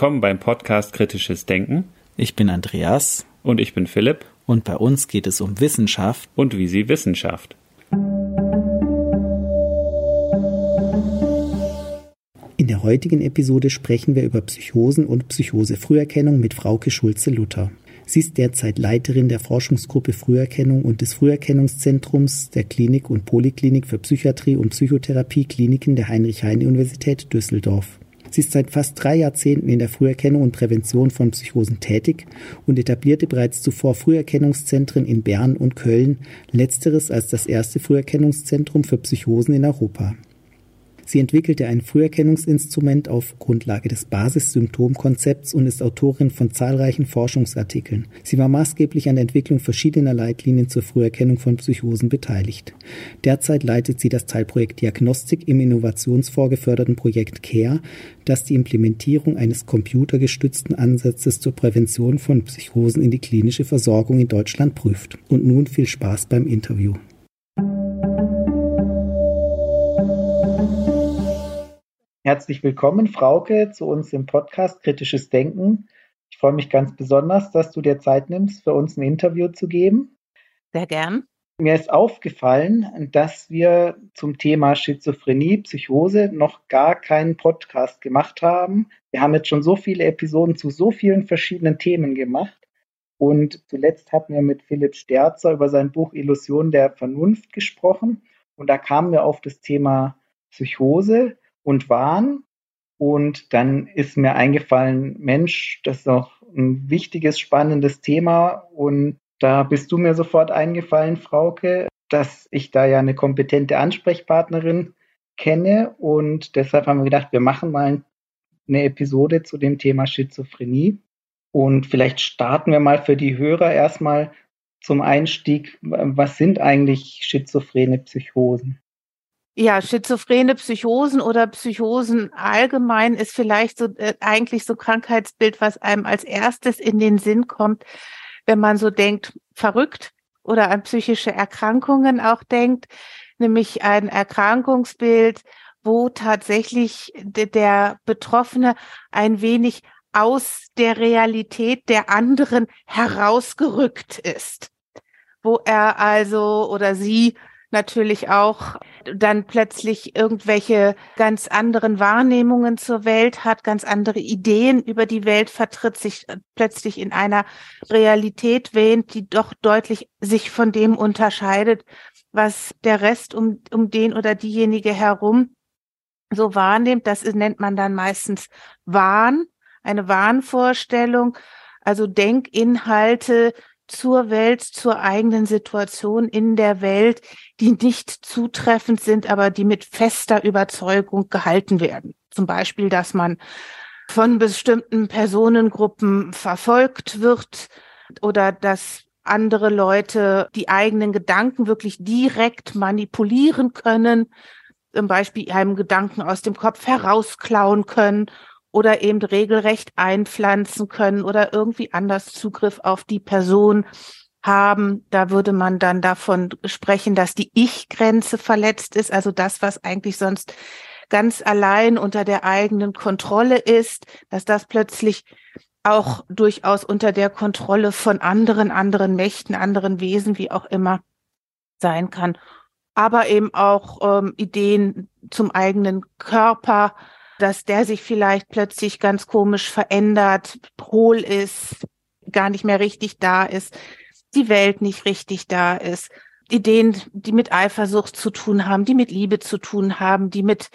Willkommen beim Podcast Kritisches Denken. Ich bin Andreas. Und ich bin Philipp. Und bei uns geht es um Wissenschaft. Und wie sie Wissenschaft. In der heutigen Episode sprechen wir über Psychosen und Psychose-Früherkennung mit Frauke Schulze-Luther. Sie ist derzeit Leiterin der Forschungsgruppe Früherkennung und des Früherkennungszentrums der Klinik und Poliklinik für Psychiatrie und Psychotherapie Kliniken der Heinrich-Heine-Universität Düsseldorf. Sie ist seit fast drei Jahrzehnten in der Früherkennung und Prävention von Psychosen tätig und etablierte bereits zuvor Früherkennungszentren in Bern und Köln, letzteres als das erste Früherkennungszentrum für Psychosen in Europa. Sie entwickelte ein Früherkennungsinstrument auf Grundlage des Basissymptomkonzepts und ist Autorin von zahlreichen Forschungsartikeln. Sie war maßgeblich an der Entwicklung verschiedener Leitlinien zur Früherkennung von Psychosen beteiligt. Derzeit leitet sie das Teilprojekt Diagnostik im innovationsvorgeförderten Projekt CARE, das die Implementierung eines computergestützten Ansatzes zur Prävention von Psychosen in die klinische Versorgung in Deutschland prüft. Und nun viel Spaß beim Interview. Herzlich willkommen, Frauke, zu uns im Podcast Kritisches Denken. Ich freue mich ganz besonders, dass du dir Zeit nimmst, für uns ein Interview zu geben. Sehr gern. Mir ist aufgefallen, dass wir zum Thema Schizophrenie, Psychose noch gar keinen Podcast gemacht haben. Wir haben jetzt schon so viele Episoden zu so vielen verschiedenen Themen gemacht. Und zuletzt hatten wir mit Philipp Sterzer über sein Buch Illusion der Vernunft gesprochen. Und da kamen wir auf das Thema Psychose und Wahn. Und dann ist mir eingefallen, Mensch, das ist doch ein wichtiges, spannendes Thema. Und da bist du mir sofort eingefallen, Frauke, dass ich da ja eine kompetente Ansprechpartnerin kenne. Und deshalb haben wir gedacht, wir machen mal eine Episode zu dem Thema Schizophrenie. Und vielleicht starten wir mal für die Hörer erstmal zum Einstieg. Was sind eigentlich schizophrene Psychosen? Ja, schizophrene Psychosen oder Psychosen allgemein ist vielleicht so äh, eigentlich so Krankheitsbild, was einem als erstes in den Sinn kommt, wenn man so denkt, verrückt oder an psychische Erkrankungen auch denkt, nämlich ein Erkrankungsbild, wo tatsächlich der Betroffene ein wenig aus der Realität der anderen herausgerückt ist, wo er also oder sie natürlich auch dann plötzlich irgendwelche ganz anderen Wahrnehmungen zur Welt hat, ganz andere Ideen über die Welt vertritt, sich plötzlich in einer Realität wähnt, die doch deutlich sich von dem unterscheidet, was der Rest um, um den oder diejenige herum so wahrnimmt. Das nennt man dann meistens Wahn, eine Wahnvorstellung, also Denkinhalte, zur Welt, zur eigenen Situation in der Welt, die nicht zutreffend sind, aber die mit fester Überzeugung gehalten werden. Zum Beispiel, dass man von bestimmten Personengruppen verfolgt wird oder dass andere Leute die eigenen Gedanken wirklich direkt manipulieren können, zum Beispiel einem Gedanken aus dem Kopf herausklauen können oder eben regelrecht einpflanzen können oder irgendwie anders Zugriff auf die Person haben. Da würde man dann davon sprechen, dass die Ich-Grenze verletzt ist, also das, was eigentlich sonst ganz allein unter der eigenen Kontrolle ist, dass das plötzlich auch durchaus unter der Kontrolle von anderen, anderen Mächten, anderen Wesen, wie auch immer sein kann. Aber eben auch ähm, Ideen zum eigenen Körper, dass der sich vielleicht plötzlich ganz komisch verändert, hohl ist, gar nicht mehr richtig da ist, die Welt nicht richtig da ist. Ideen, die mit Eifersucht zu tun haben, die mit Liebe zu tun haben, die mit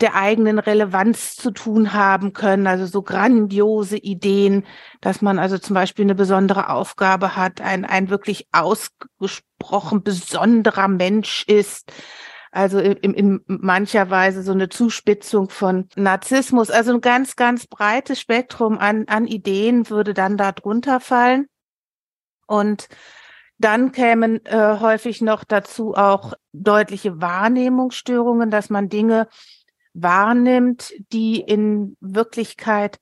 der eigenen Relevanz zu tun haben können, also so grandiose Ideen, dass man also zum Beispiel eine besondere Aufgabe hat, ein, ein wirklich ausgesprochen besonderer Mensch ist, also in, in mancher Weise so eine Zuspitzung von Narzissmus. Also ein ganz, ganz breites Spektrum an, an Ideen würde dann da drunter fallen. Und dann kämen äh, häufig noch dazu auch deutliche Wahrnehmungsstörungen, dass man Dinge wahrnimmt, die in Wirklichkeit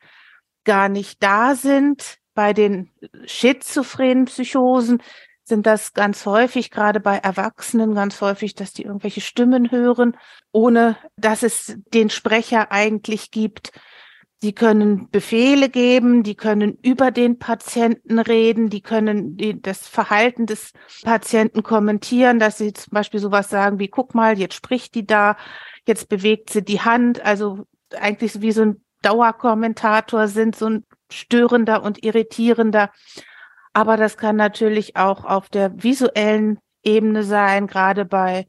gar nicht da sind. Bei den schizophrenen Psychosen sind das ganz häufig, gerade bei Erwachsenen ganz häufig, dass die irgendwelche Stimmen hören, ohne dass es den Sprecher eigentlich gibt. Die können Befehle geben, die können über den Patienten reden, die können die, das Verhalten des Patienten kommentieren, dass sie zum Beispiel sowas sagen wie, guck mal, jetzt spricht die da, jetzt bewegt sie die Hand, also eigentlich wie so ein Dauerkommentator sind, so ein störender und irritierender. Aber das kann natürlich auch auf der visuellen Ebene sein, gerade bei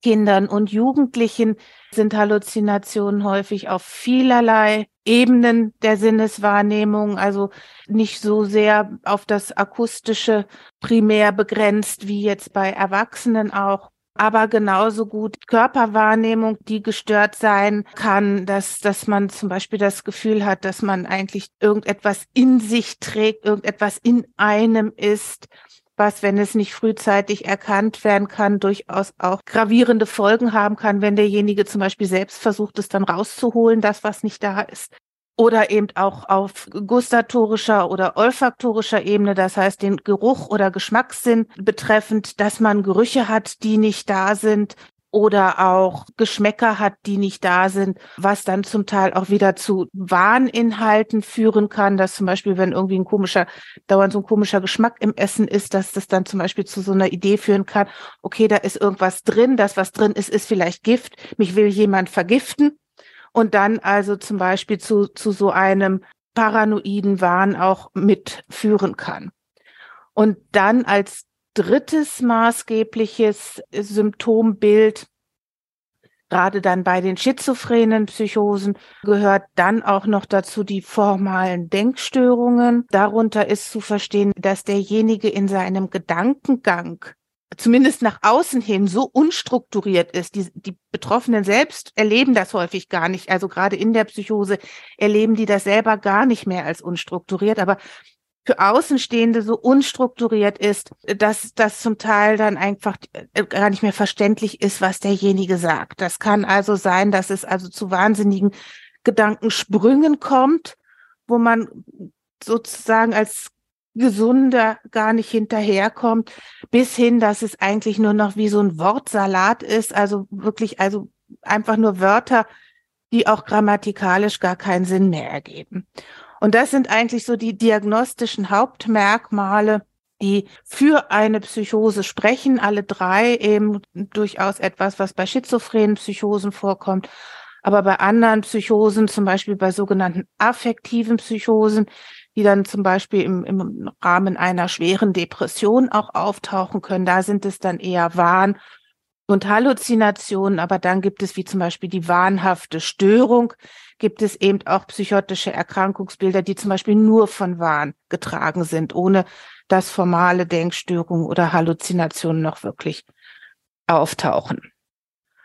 Kindern und Jugendlichen sind Halluzinationen häufig auf vielerlei Ebenen der Sinneswahrnehmung, also nicht so sehr auf das akustische primär begrenzt wie jetzt bei Erwachsenen auch aber genauso gut Körperwahrnehmung, die gestört sein kann, dass, dass man zum Beispiel das Gefühl hat, dass man eigentlich irgendetwas in sich trägt, irgendetwas in einem ist, was, wenn es nicht frühzeitig erkannt werden kann, durchaus auch gravierende Folgen haben kann, wenn derjenige zum Beispiel selbst versucht, es dann rauszuholen, das, was nicht da ist. Oder eben auch auf gustatorischer oder olfaktorischer Ebene, das heißt den Geruch oder Geschmackssinn betreffend, dass man Gerüche hat, die nicht da sind, oder auch Geschmäcker hat, die nicht da sind, was dann zum Teil auch wieder zu Wahninhalten führen kann, dass zum Beispiel, wenn irgendwie ein komischer, dauernd so ein komischer Geschmack im Essen ist, dass das dann zum Beispiel zu so einer Idee führen kann, okay, da ist irgendwas drin, das, was drin ist, ist vielleicht Gift, mich will jemand vergiften und dann also zum Beispiel zu, zu so einem paranoiden Wahn auch mitführen kann. Und dann als drittes maßgebliches Symptombild, gerade dann bei den schizophrenen Psychosen, gehört dann auch noch dazu die formalen Denkstörungen. Darunter ist zu verstehen, dass derjenige in seinem Gedankengang zumindest nach außen hin so unstrukturiert ist. Die, die Betroffenen selbst erleben das häufig gar nicht. Also gerade in der Psychose erleben die das selber gar nicht mehr als unstrukturiert. Aber für Außenstehende so unstrukturiert ist, dass das zum Teil dann einfach äh, gar nicht mehr verständlich ist, was derjenige sagt. Das kann also sein, dass es also zu wahnsinnigen Gedankensprüngen kommt, wo man sozusagen als Gesunder gar nicht hinterherkommt, bis hin, dass es eigentlich nur noch wie so ein Wortsalat ist, also wirklich, also einfach nur Wörter, die auch grammatikalisch gar keinen Sinn mehr ergeben. Und das sind eigentlich so die diagnostischen Hauptmerkmale, die für eine Psychose sprechen. Alle drei eben durchaus etwas, was bei schizophrenen Psychosen vorkommt. Aber bei anderen Psychosen, zum Beispiel bei sogenannten affektiven Psychosen, die dann zum Beispiel im, im Rahmen einer schweren Depression auch auftauchen können, da sind es dann eher Wahn und Halluzinationen, aber dann gibt es wie zum Beispiel die wahnhafte Störung, gibt es eben auch psychotische Erkrankungsbilder, die zum Beispiel nur von Wahn getragen sind, ohne dass formale Denkstörungen oder Halluzinationen noch wirklich auftauchen.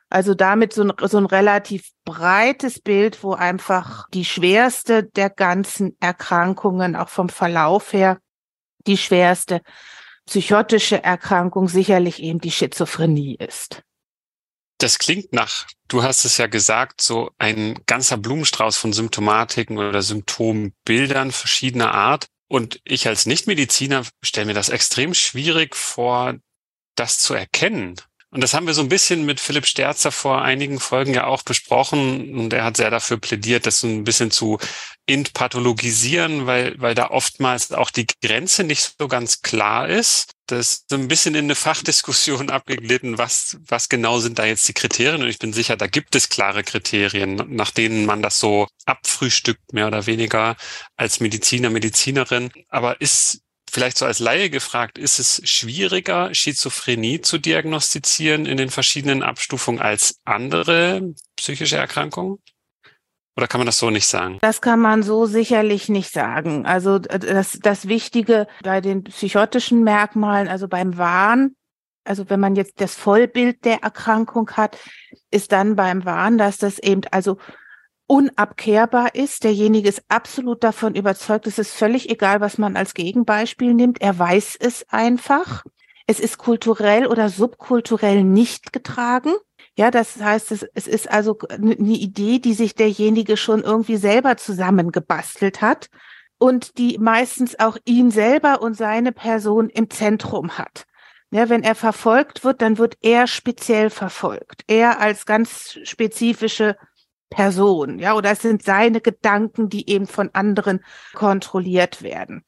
Also damit so ein, so ein relativ breites Bild, wo einfach die schwerste der ganzen Erkrankungen, auch vom Verlauf her, die schwerste psychotische Erkrankung sicherlich eben die Schizophrenie ist. Das klingt nach, du hast es ja gesagt, so ein ganzer Blumenstrauß von Symptomatiken oder Symptombildern verschiedener Art. Und ich als Nichtmediziner stelle mir das extrem schwierig vor, das zu erkennen. Und das haben wir so ein bisschen mit Philipp Sterzer vor einigen Folgen ja auch besprochen. Und er hat sehr dafür plädiert, das so ein bisschen zu entpathologisieren, weil, weil da oftmals auch die Grenze nicht so ganz klar ist. Das ist so ein bisschen in eine Fachdiskussion abgeglitten, was, was genau sind da jetzt die Kriterien? Und ich bin sicher, da gibt es klare Kriterien, nach denen man das so abfrühstückt, mehr oder weniger als Mediziner, Medizinerin. Aber ist vielleicht so als Laie gefragt, ist es schwieriger, Schizophrenie zu diagnostizieren in den verschiedenen Abstufungen als andere psychische Erkrankungen? Oder kann man das so nicht sagen? Das kann man so sicherlich nicht sagen. Also das, das Wichtige bei den psychotischen Merkmalen, also beim Wahn, also wenn man jetzt das Vollbild der Erkrankung hat, ist dann beim Wahn, dass das eben also unabkehrbar ist. Derjenige ist absolut davon überzeugt, es ist völlig egal, was man als Gegenbeispiel nimmt. Er weiß es einfach. Es ist kulturell oder subkulturell nicht getragen. Ja, das heißt, es, es ist also eine Idee, die sich derjenige schon irgendwie selber zusammengebastelt hat und die meistens auch ihn selber und seine Person im Zentrum hat. Ja, wenn er verfolgt wird, dann wird er speziell verfolgt. Er als ganz spezifische Person, ja, oder es sind seine Gedanken, die eben von anderen kontrolliert werden.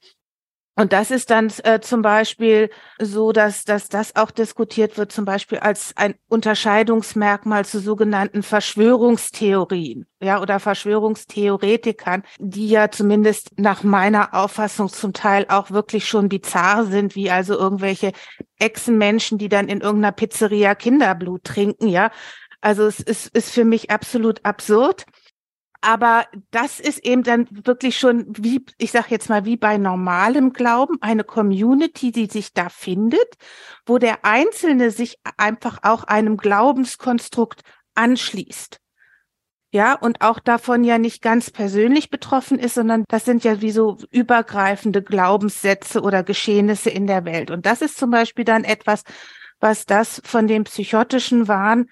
Und das ist dann äh, zum Beispiel so, dass, dass das auch diskutiert wird, zum Beispiel als ein Unterscheidungsmerkmal zu sogenannten Verschwörungstheorien, ja, oder Verschwörungstheoretikern, die ja zumindest nach meiner Auffassung zum Teil auch wirklich schon bizarr sind, wie also irgendwelche Echsenmenschen, die dann in irgendeiner Pizzeria Kinderblut trinken, ja. Also es ist, ist für mich absolut absurd. Aber das ist eben dann wirklich schon, wie, ich sage jetzt mal, wie bei normalem Glauben, eine Community, die sich da findet, wo der Einzelne sich einfach auch einem Glaubenskonstrukt anschließt. Ja, und auch davon ja nicht ganz persönlich betroffen ist, sondern das sind ja wie so übergreifende Glaubenssätze oder Geschehnisse in der Welt. Und das ist zum Beispiel dann etwas, was das von dem psychotischen Wahn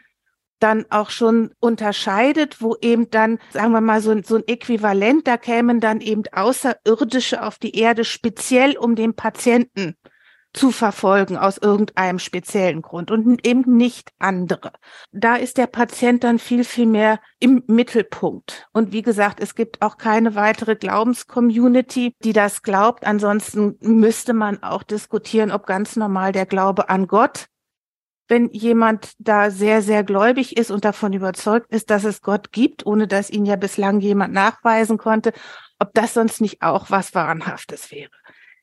dann auch schon unterscheidet, wo eben dann, sagen wir mal, so, so ein Äquivalent, da kämen dann eben Außerirdische auf die Erde speziell um den Patienten zu verfolgen aus irgendeinem speziellen Grund und eben nicht andere. Da ist der Patient dann viel, viel mehr im Mittelpunkt. Und wie gesagt, es gibt auch keine weitere Glaubenscommunity, die das glaubt. Ansonsten müsste man auch diskutieren, ob ganz normal der Glaube an Gott wenn jemand da sehr, sehr gläubig ist und davon überzeugt ist, dass es Gott gibt, ohne dass ihn ja bislang jemand nachweisen konnte, ob das sonst nicht auch was Wahnhaftes wäre.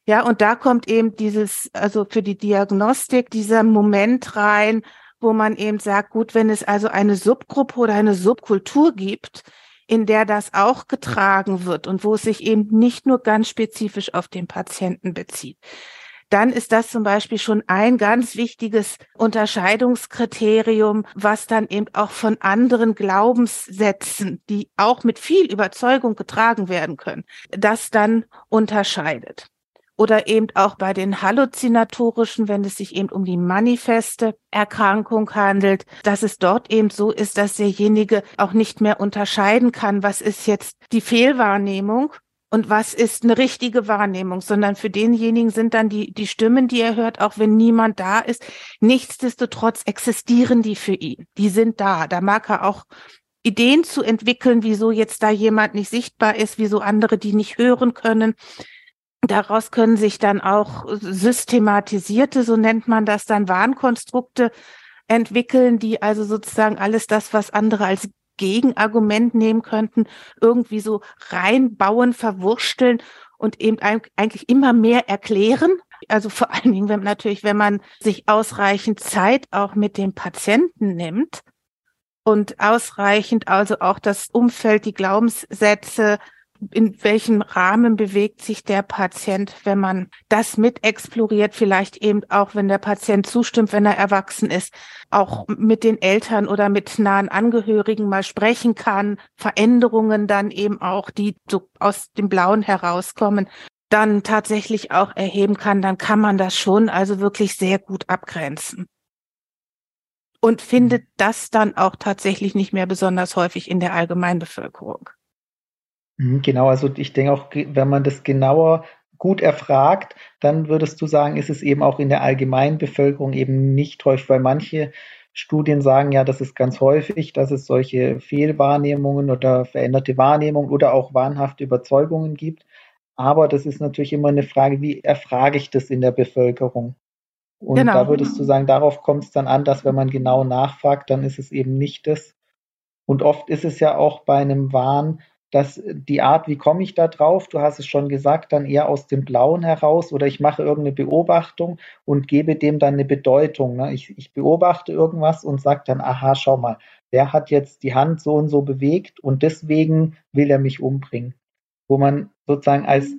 Ja, und da kommt eben dieses, also für die Diagnostik, dieser Moment rein, wo man eben sagt, gut, wenn es also eine Subgruppe oder eine Subkultur gibt, in der das auch getragen wird und wo es sich eben nicht nur ganz spezifisch auf den Patienten bezieht, dann ist das zum Beispiel schon ein ganz wichtiges Unterscheidungskriterium, was dann eben auch von anderen Glaubenssätzen, die auch mit viel Überzeugung getragen werden können, das dann unterscheidet. Oder eben auch bei den halluzinatorischen, wenn es sich eben um die manifeste Erkrankung handelt, dass es dort eben so ist, dass derjenige auch nicht mehr unterscheiden kann, was ist jetzt die Fehlwahrnehmung und was ist eine richtige Wahrnehmung, sondern für denjenigen sind dann die, die Stimmen, die er hört, auch wenn niemand da ist. Nichtsdestotrotz existieren die für ihn. Die sind da. Da mag er auch Ideen zu entwickeln, wieso jetzt da jemand nicht sichtbar ist, wieso andere die nicht hören können. Daraus können sich dann auch systematisierte, so nennt man das dann, Warnkonstrukte entwickeln, die also sozusagen alles das, was andere als Gegenargument nehmen könnten, irgendwie so reinbauen, verwursteln und eben eigentlich immer mehr erklären. Also vor allen Dingen, wenn natürlich, wenn man sich ausreichend Zeit auch mit dem Patienten nimmt und ausreichend also auch das Umfeld, die Glaubenssätze in welchem Rahmen bewegt sich der Patient, wenn man das mit exploriert, vielleicht eben auch, wenn der Patient zustimmt, wenn er erwachsen ist, auch mit den Eltern oder mit nahen Angehörigen mal sprechen kann, Veränderungen dann eben auch, die so aus dem Blauen herauskommen, dann tatsächlich auch erheben kann, dann kann man das schon also wirklich sehr gut abgrenzen. Und findet mhm. das dann auch tatsächlich nicht mehr besonders häufig in der Allgemeinbevölkerung. Mhm, genau, also ich denke auch, wenn man das genauer gut erfragt, dann würdest du sagen, ist es eben auch in der allgemeinen Bevölkerung eben nicht häufig, weil manche Studien sagen ja, das ist ganz häufig, dass es solche Fehlwahrnehmungen oder veränderte Wahrnehmungen oder auch wahnhafte Überzeugungen gibt. Aber das ist natürlich immer eine Frage, wie erfrage ich das in der Bevölkerung? Und genau. da würdest du sagen, darauf kommt es dann an, dass wenn man genau nachfragt, dann ist es eben nicht das. Und oft ist es ja auch bei einem Wahn dass die Art, wie komme ich da drauf, du hast es schon gesagt, dann eher aus dem Blauen heraus oder ich mache irgendeine Beobachtung und gebe dem dann eine Bedeutung. Ne? Ich, ich beobachte irgendwas und sage dann, aha, schau mal, der hat jetzt die Hand so und so bewegt und deswegen will er mich umbringen. Wo man sozusagen als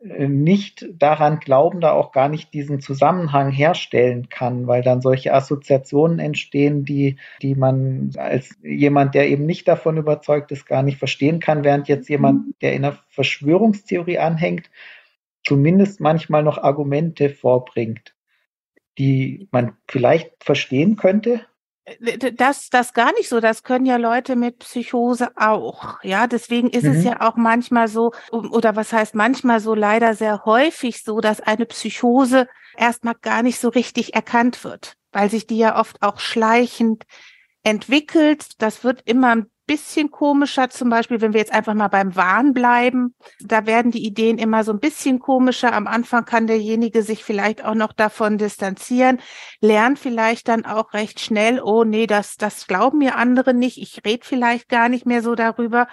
nicht daran glauben, da auch gar nicht diesen Zusammenhang herstellen kann, weil dann solche Assoziationen entstehen, die, die man als jemand, der eben nicht davon überzeugt ist, gar nicht verstehen kann, während jetzt jemand, der in einer Verschwörungstheorie anhängt, zumindest manchmal noch Argumente vorbringt, die man vielleicht verstehen könnte, das, das gar nicht so. Das können ja Leute mit Psychose auch. Ja, deswegen ist mhm. es ja auch manchmal so, oder was heißt manchmal so, leider sehr häufig so, dass eine Psychose erstmal gar nicht so richtig erkannt wird, weil sich die ja oft auch schleichend entwickelt. Das wird immer ein bisschen komischer, zum Beispiel, wenn wir jetzt einfach mal beim Wahn bleiben. Da werden die Ideen immer so ein bisschen komischer. Am Anfang kann derjenige sich vielleicht auch noch davon distanzieren, lernt vielleicht dann auch recht schnell, oh nee, das, das glauben mir andere nicht. Ich rede vielleicht gar nicht mehr so darüber.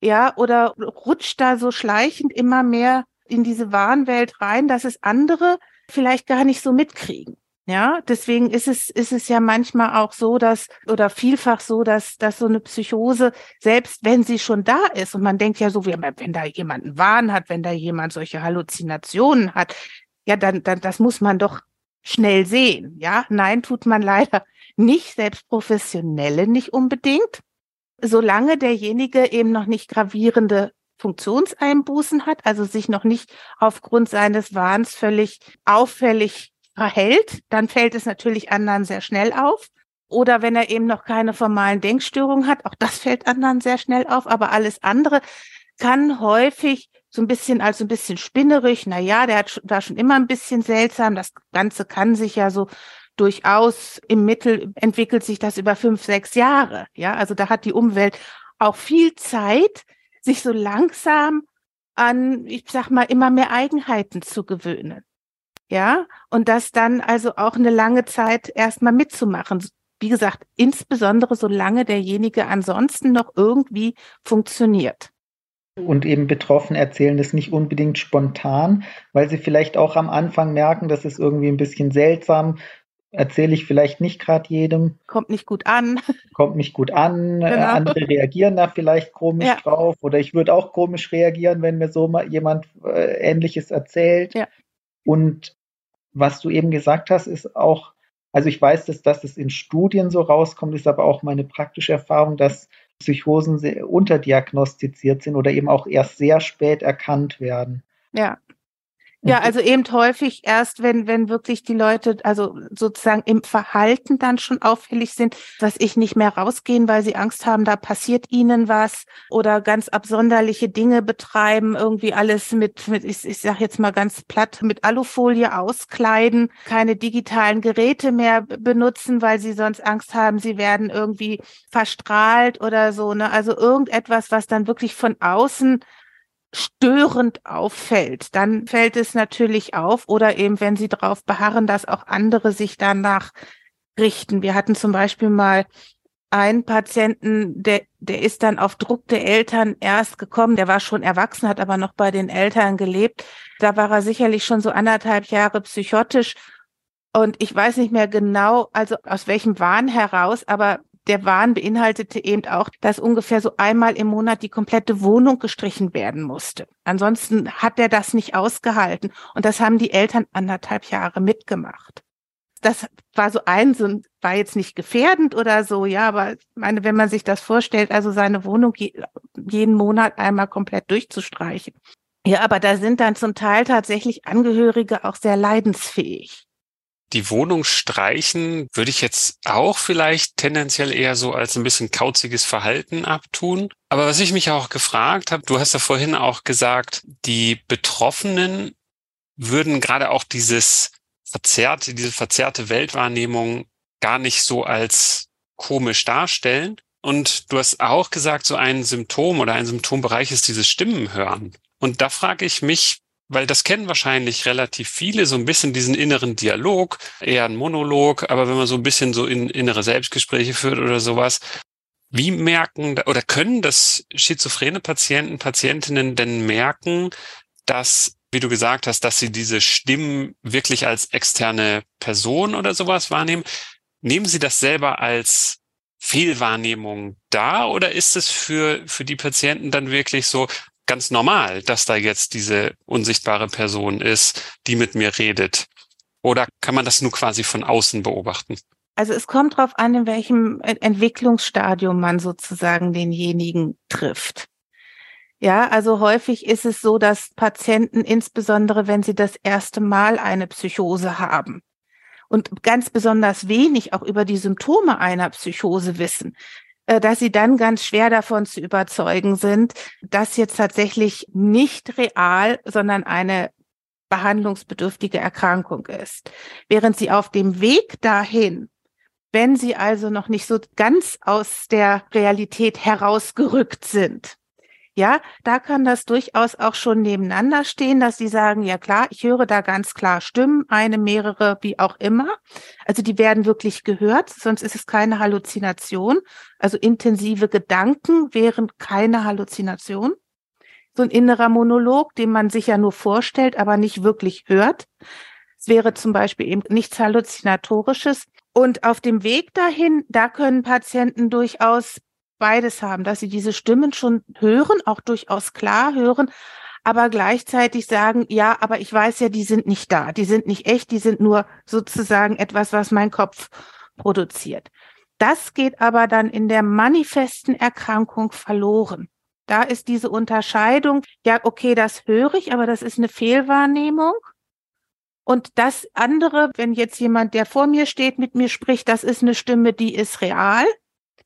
Ja, oder rutscht da so schleichend immer mehr in diese Wahnwelt rein, dass es andere vielleicht gar nicht so mitkriegen. Ja, deswegen ist es, ist es ja manchmal auch so, dass, oder vielfach so, dass, dass so eine Psychose, selbst wenn sie schon da ist, und man denkt ja so, wie, wenn da jemand einen Wahn hat, wenn da jemand solche Halluzinationen hat, ja, dann, dann, das muss man doch schnell sehen. Ja, nein, tut man leider nicht, selbst Professionelle nicht unbedingt. Solange derjenige eben noch nicht gravierende Funktionseinbußen hat, also sich noch nicht aufgrund seines Wahns völlig auffällig verhält, dann fällt es natürlich anderen sehr schnell auf. Oder wenn er eben noch keine formalen Denkstörungen hat, auch das fällt anderen sehr schnell auf. Aber alles andere kann häufig so ein bisschen als ein bisschen spinnerig, na ja, der hat da schon immer ein bisschen seltsam. Das Ganze kann sich ja so durchaus im Mittel entwickelt sich das über fünf, sechs Jahre. Ja, also da hat die Umwelt auch viel Zeit, sich so langsam an, ich sag mal, immer mehr Eigenheiten zu gewöhnen. Ja, und das dann also auch eine lange Zeit erstmal mitzumachen. Wie gesagt, insbesondere solange derjenige ansonsten noch irgendwie funktioniert. Und eben Betroffene erzählen das nicht unbedingt spontan, weil sie vielleicht auch am Anfang merken, das ist irgendwie ein bisschen seltsam, erzähle ich vielleicht nicht gerade jedem. Kommt nicht gut an. Kommt nicht gut an. Äh, genau. andere reagieren da vielleicht komisch ja. drauf. Oder ich würde auch komisch reagieren, wenn mir so mal jemand äh, Ähnliches erzählt. Ja. Und was du eben gesagt hast, ist auch, also ich weiß, dass, dass es in Studien so rauskommt, ist aber auch meine praktische Erfahrung, dass Psychosen unterdiagnostiziert sind oder eben auch erst sehr spät erkannt werden. Ja. Ja, also eben häufig erst, wenn, wenn wirklich die Leute, also sozusagen im Verhalten dann schon auffällig sind, dass ich nicht mehr rausgehen, weil sie Angst haben, da passiert ihnen was oder ganz absonderliche Dinge betreiben, irgendwie alles mit, mit ich, ich sag jetzt mal ganz platt, mit Alufolie auskleiden, keine digitalen Geräte mehr benutzen, weil sie sonst Angst haben, sie werden irgendwie verstrahlt oder so, ne? Also irgendetwas, was dann wirklich von außen störend auffällt, dann fällt es natürlich auf oder eben, wenn sie darauf beharren, dass auch andere sich danach richten. Wir hatten zum Beispiel mal einen Patienten, der, der ist dann auf Druck der Eltern erst gekommen. Der war schon erwachsen, hat aber noch bei den Eltern gelebt. Da war er sicherlich schon so anderthalb Jahre psychotisch. Und ich weiß nicht mehr genau, also aus welchem Wahn heraus, aber der Wahn beinhaltete eben auch, dass ungefähr so einmal im Monat die komplette Wohnung gestrichen werden musste. Ansonsten hat er das nicht ausgehalten. Und das haben die Eltern anderthalb Jahre mitgemacht. Das war so ein, war jetzt nicht gefährdend oder so, ja, aber meine, wenn man sich das vorstellt, also seine Wohnung je, jeden Monat einmal komplett durchzustreichen. Ja, aber da sind dann zum Teil tatsächlich Angehörige auch sehr leidensfähig die Wohnung streichen würde ich jetzt auch vielleicht tendenziell eher so als ein bisschen kauziges Verhalten abtun. Aber was ich mich auch gefragt habe, du hast ja vorhin auch gesagt, die Betroffenen würden gerade auch dieses verzerrte, diese verzerrte Weltwahrnehmung gar nicht so als komisch darstellen. Und du hast auch gesagt, so ein Symptom oder ein Symptombereich ist dieses Stimmenhören. Und da frage ich mich, weil das kennen wahrscheinlich relativ viele, so ein bisschen diesen inneren Dialog, eher ein Monolog, aber wenn man so ein bisschen so in innere Selbstgespräche führt oder sowas, wie merken oder können das schizophrene Patienten, Patientinnen denn merken, dass, wie du gesagt hast, dass sie diese Stimmen wirklich als externe Person oder sowas wahrnehmen? Nehmen sie das selber als Fehlwahrnehmung da oder ist es für, für die Patienten dann wirklich so, ganz normal, dass da jetzt diese unsichtbare Person ist, die mit mir redet? Oder kann man das nur quasi von außen beobachten? Also es kommt darauf an, in welchem Entwicklungsstadium man sozusagen denjenigen trifft. Ja, also häufig ist es so, dass Patienten, insbesondere wenn sie das erste Mal eine Psychose haben und ganz besonders wenig auch über die Symptome einer Psychose wissen, dass sie dann ganz schwer davon zu überzeugen sind, dass jetzt tatsächlich nicht real, sondern eine behandlungsbedürftige Erkrankung ist. Während sie auf dem Weg dahin wenn sie also noch nicht so ganz aus der Realität herausgerückt sind. Ja, da kann das durchaus auch schon nebeneinander stehen, dass sie sagen, ja klar, ich höre da ganz klar Stimmen, eine, mehrere, wie auch immer. Also die werden wirklich gehört, sonst ist es keine Halluzination. Also intensive Gedanken wären keine Halluzination. So ein innerer Monolog, den man sich ja nur vorstellt, aber nicht wirklich hört. Es wäre zum Beispiel eben nichts Halluzinatorisches. Und auf dem Weg dahin, da können Patienten durchaus beides haben, dass sie diese Stimmen schon hören, auch durchaus klar hören, aber gleichzeitig sagen, ja, aber ich weiß ja, die sind nicht da, die sind nicht echt, die sind nur sozusagen etwas, was mein Kopf produziert. Das geht aber dann in der manifesten Erkrankung verloren. Da ist diese Unterscheidung, ja, okay, das höre ich, aber das ist eine Fehlwahrnehmung. Und das andere, wenn jetzt jemand, der vor mir steht, mit mir spricht, das ist eine Stimme, die ist real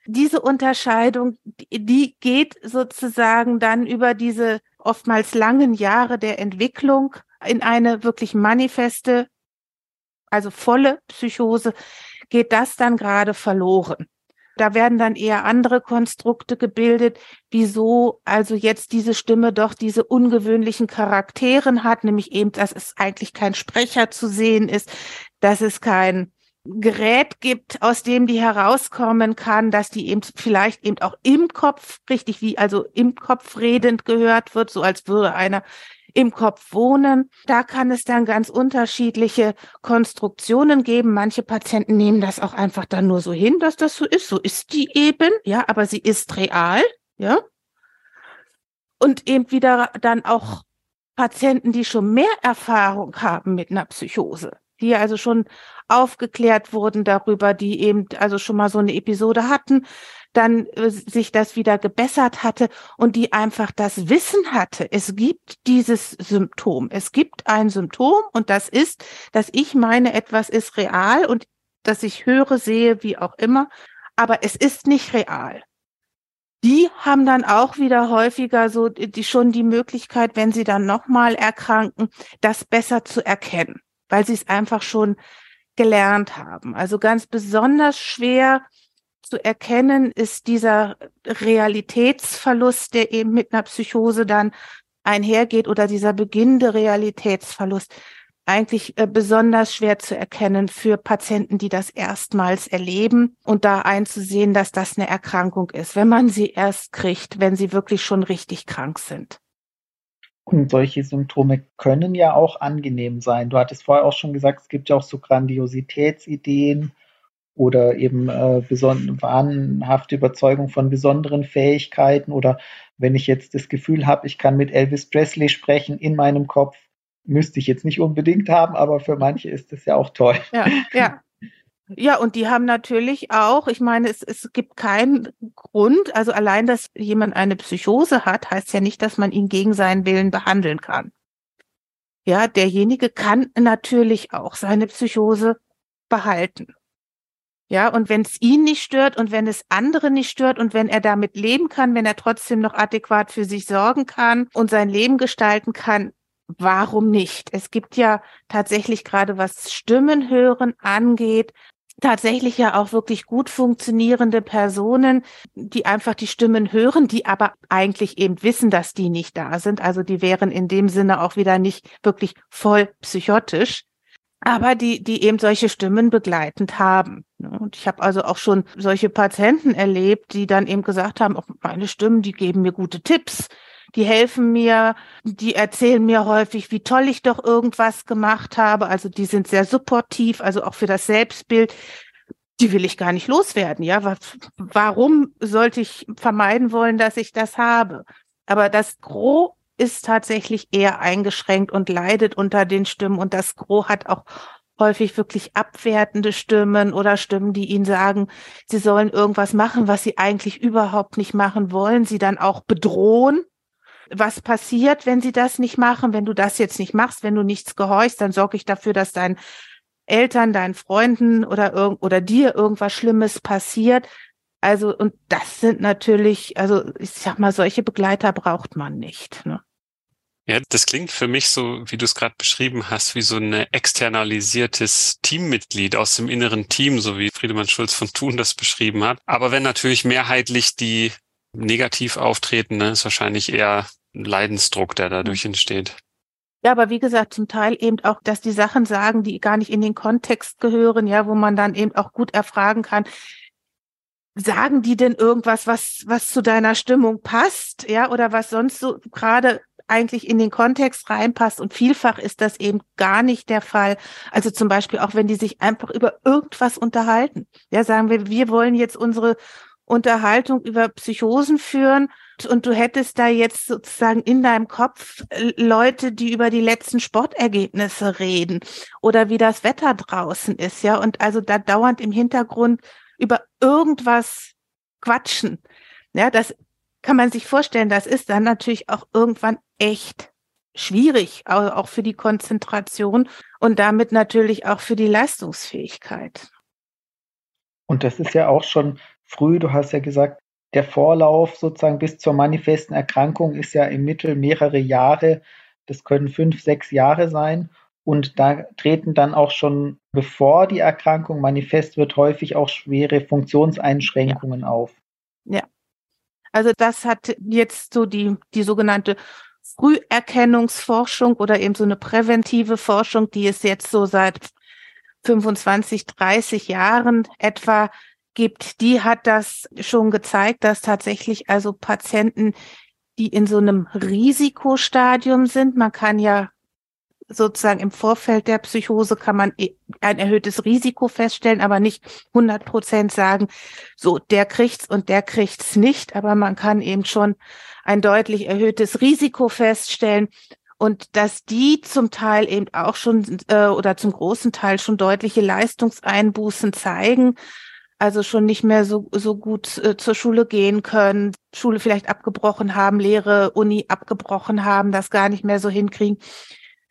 diese Unterscheidung, die geht sozusagen dann über diese oftmals langen Jahre der Entwicklung in eine wirklich manifeste, also volle Psychose, geht das dann gerade verloren. Da werden dann eher andere Konstrukte gebildet, wieso also jetzt diese Stimme doch diese ungewöhnlichen Charakteren hat, nämlich eben, dass es eigentlich kein Sprecher zu sehen ist, dass es kein Gerät gibt, aus dem die herauskommen kann, dass die eben vielleicht eben auch im Kopf, richtig wie also im Kopf redend gehört wird, so als würde einer im Kopf wohnen. Da kann es dann ganz unterschiedliche Konstruktionen geben. Manche Patienten nehmen das auch einfach dann nur so hin, dass das so ist. So ist die eben, ja, aber sie ist real, ja. Und eben wieder dann auch Patienten, die schon mehr Erfahrung haben mit einer Psychose, die also schon aufgeklärt wurden darüber, die eben also schon mal so eine Episode hatten, dann äh, sich das wieder gebessert hatte und die einfach das Wissen hatte. Es gibt dieses Symptom. Es gibt ein Symptom und das ist, dass ich meine, etwas ist real und dass ich höre, sehe, wie auch immer, aber es ist nicht real. Die haben dann auch wieder häufiger so die schon die Möglichkeit, wenn sie dann nochmal erkranken, das besser zu erkennen, weil sie es einfach schon gelernt haben. Also ganz besonders schwer zu erkennen ist dieser Realitätsverlust, der eben mit einer Psychose dann einhergeht oder dieser beginnende Realitätsverlust eigentlich äh, besonders schwer zu erkennen für Patienten, die das erstmals erleben und da einzusehen, dass das eine Erkrankung ist, wenn man sie erst kriegt, wenn sie wirklich schon richtig krank sind. Und solche Symptome können ja auch angenehm sein. Du hattest vorher auch schon gesagt, es gibt ja auch so Grandiositätsideen oder eben äh, wahnhafte Überzeugung von besonderen Fähigkeiten oder wenn ich jetzt das Gefühl habe, ich kann mit Elvis Presley sprechen in meinem Kopf, müsste ich jetzt nicht unbedingt haben, aber für manche ist das ja auch toll. Ja, ja. Ja, und die haben natürlich auch, ich meine, es, es gibt keinen Grund, also allein, dass jemand eine Psychose hat, heißt ja nicht, dass man ihn gegen seinen Willen behandeln kann. Ja, derjenige kann natürlich auch seine Psychose behalten. Ja, und wenn es ihn nicht stört und wenn es andere nicht stört und wenn er damit leben kann, wenn er trotzdem noch adäquat für sich sorgen kann und sein Leben gestalten kann, warum nicht? Es gibt ja tatsächlich gerade was Stimmen hören angeht, tatsächlich ja auch wirklich gut funktionierende Personen, die einfach die Stimmen hören, die aber eigentlich eben wissen, dass die nicht da sind. Also die wären in dem Sinne auch wieder nicht wirklich voll psychotisch, aber die, die eben solche Stimmen begleitend haben. Und ich habe also auch schon solche Patienten erlebt, die dann eben gesagt haben, auch meine Stimmen, die geben mir gute Tipps die helfen mir, die erzählen mir häufig, wie toll ich doch irgendwas gemacht habe. Also die sind sehr supportiv, also auch für das Selbstbild. Die will ich gar nicht loswerden, ja. Warum sollte ich vermeiden wollen, dass ich das habe? Aber das Gros ist tatsächlich eher eingeschränkt und leidet unter den Stimmen und das Gros hat auch häufig wirklich abwertende Stimmen oder Stimmen, die ihnen sagen, sie sollen irgendwas machen, was sie eigentlich überhaupt nicht machen wollen, sie dann auch bedrohen was passiert, wenn sie das nicht machen, wenn du das jetzt nicht machst, wenn du nichts gehorchst, dann sorge ich dafür, dass deinen Eltern, deinen Freunden oder oder dir irgendwas Schlimmes passiert. Also, und das sind natürlich, also ich sag mal, solche Begleiter braucht man nicht. Ne? Ja, das klingt für mich so, wie du es gerade beschrieben hast, wie so ein externalisiertes Teammitglied aus dem inneren Team, so wie Friedemann Schulz von Thun das beschrieben hat. Aber wenn natürlich mehrheitlich die negativ auftreten, ne, ist wahrscheinlich eher Leidensdruck, der dadurch entsteht. Ja, aber wie gesagt, zum Teil eben auch, dass die Sachen sagen, die gar nicht in den Kontext gehören, ja, wo man dann eben auch gut erfragen kann, sagen die denn irgendwas, was, was zu deiner Stimmung passt, ja, oder was sonst so gerade eigentlich in den Kontext reinpasst. Und vielfach ist das eben gar nicht der Fall. Also zum Beispiel auch, wenn die sich einfach über irgendwas unterhalten. Ja, sagen wir, wir wollen jetzt unsere Unterhaltung über Psychosen führen und du hättest da jetzt sozusagen in deinem Kopf äh, Leute, die über die letzten Sportergebnisse reden oder wie das Wetter draußen ist, ja, und also da dauernd im Hintergrund über irgendwas quatschen. Ja, das kann man sich vorstellen, das ist dann natürlich auch irgendwann echt schwierig, auch für die Konzentration und damit natürlich auch für die Leistungsfähigkeit. Und das ist ja auch schon früh, du hast ja gesagt, der Vorlauf sozusagen bis zur manifesten Erkrankung ist ja im Mittel mehrere Jahre. Das können fünf, sechs Jahre sein. Und da treten dann auch schon, bevor die Erkrankung manifest wird, häufig auch schwere Funktionseinschränkungen ja. auf. Ja, also das hat jetzt so die, die sogenannte Früherkennungsforschung oder eben so eine präventive Forschung, die es jetzt so seit 25, 30 Jahren etwa gibt, die hat das schon gezeigt, dass tatsächlich also Patienten, die in so einem Risikostadium sind, man kann ja sozusagen im Vorfeld der Psychose kann man e, ein erhöhtes Risiko feststellen, aber nicht 100 Prozent sagen, so, der kriegt's und der kriegt's nicht. Aber man kann eben schon ein deutlich erhöhtes Risiko feststellen. Und dass die zum Teil eben auch schon äh, oder zum großen Teil schon deutliche Leistungseinbußen zeigen, also schon nicht mehr so, so gut äh, zur Schule gehen können, Schule vielleicht abgebrochen haben, Lehre, Uni abgebrochen haben, das gar nicht mehr so hinkriegen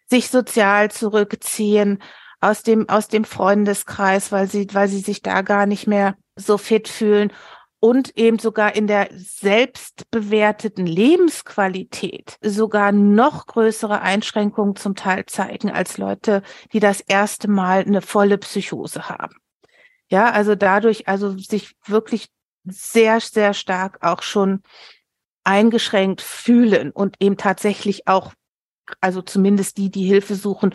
sich sozial zurückziehen aus dem, aus dem Freundeskreis, weil sie, weil sie sich da gar nicht mehr so fit fühlen und eben sogar in der selbstbewerteten Lebensqualität sogar noch größere Einschränkungen zum Teil zeigen als Leute, die das erste Mal eine volle Psychose haben. Ja, also dadurch also sich wirklich sehr, sehr stark auch schon eingeschränkt fühlen und eben tatsächlich auch also zumindest die, die Hilfe suchen,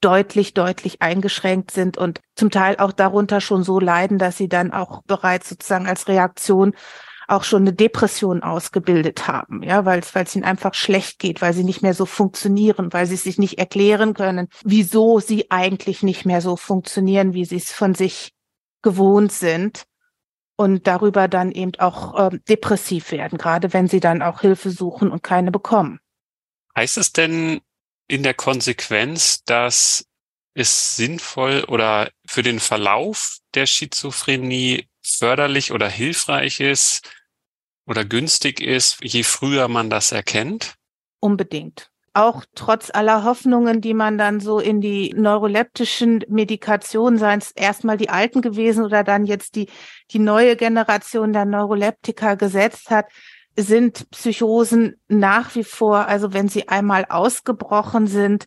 deutlich, deutlich eingeschränkt sind und zum Teil auch darunter schon so leiden, dass sie dann auch bereits sozusagen als Reaktion auch schon eine Depression ausgebildet haben, ja, weil es, weil es ihnen einfach schlecht geht, weil sie nicht mehr so funktionieren, weil sie sich nicht erklären können, wieso sie eigentlich nicht mehr so funktionieren, wie sie es von sich gewohnt sind und darüber dann eben auch äh, depressiv werden, gerade wenn sie dann auch Hilfe suchen und keine bekommen. Heißt es denn in der Konsequenz, dass es sinnvoll oder für den Verlauf der Schizophrenie förderlich oder hilfreich ist oder günstig ist, je früher man das erkennt? Unbedingt. Auch trotz aller Hoffnungen, die man dann so in die neuroleptischen Medikationen, seien es erstmal die alten gewesen oder dann jetzt die, die neue Generation der Neuroleptika gesetzt hat, sind Psychosen nach wie vor, also wenn sie einmal ausgebrochen sind,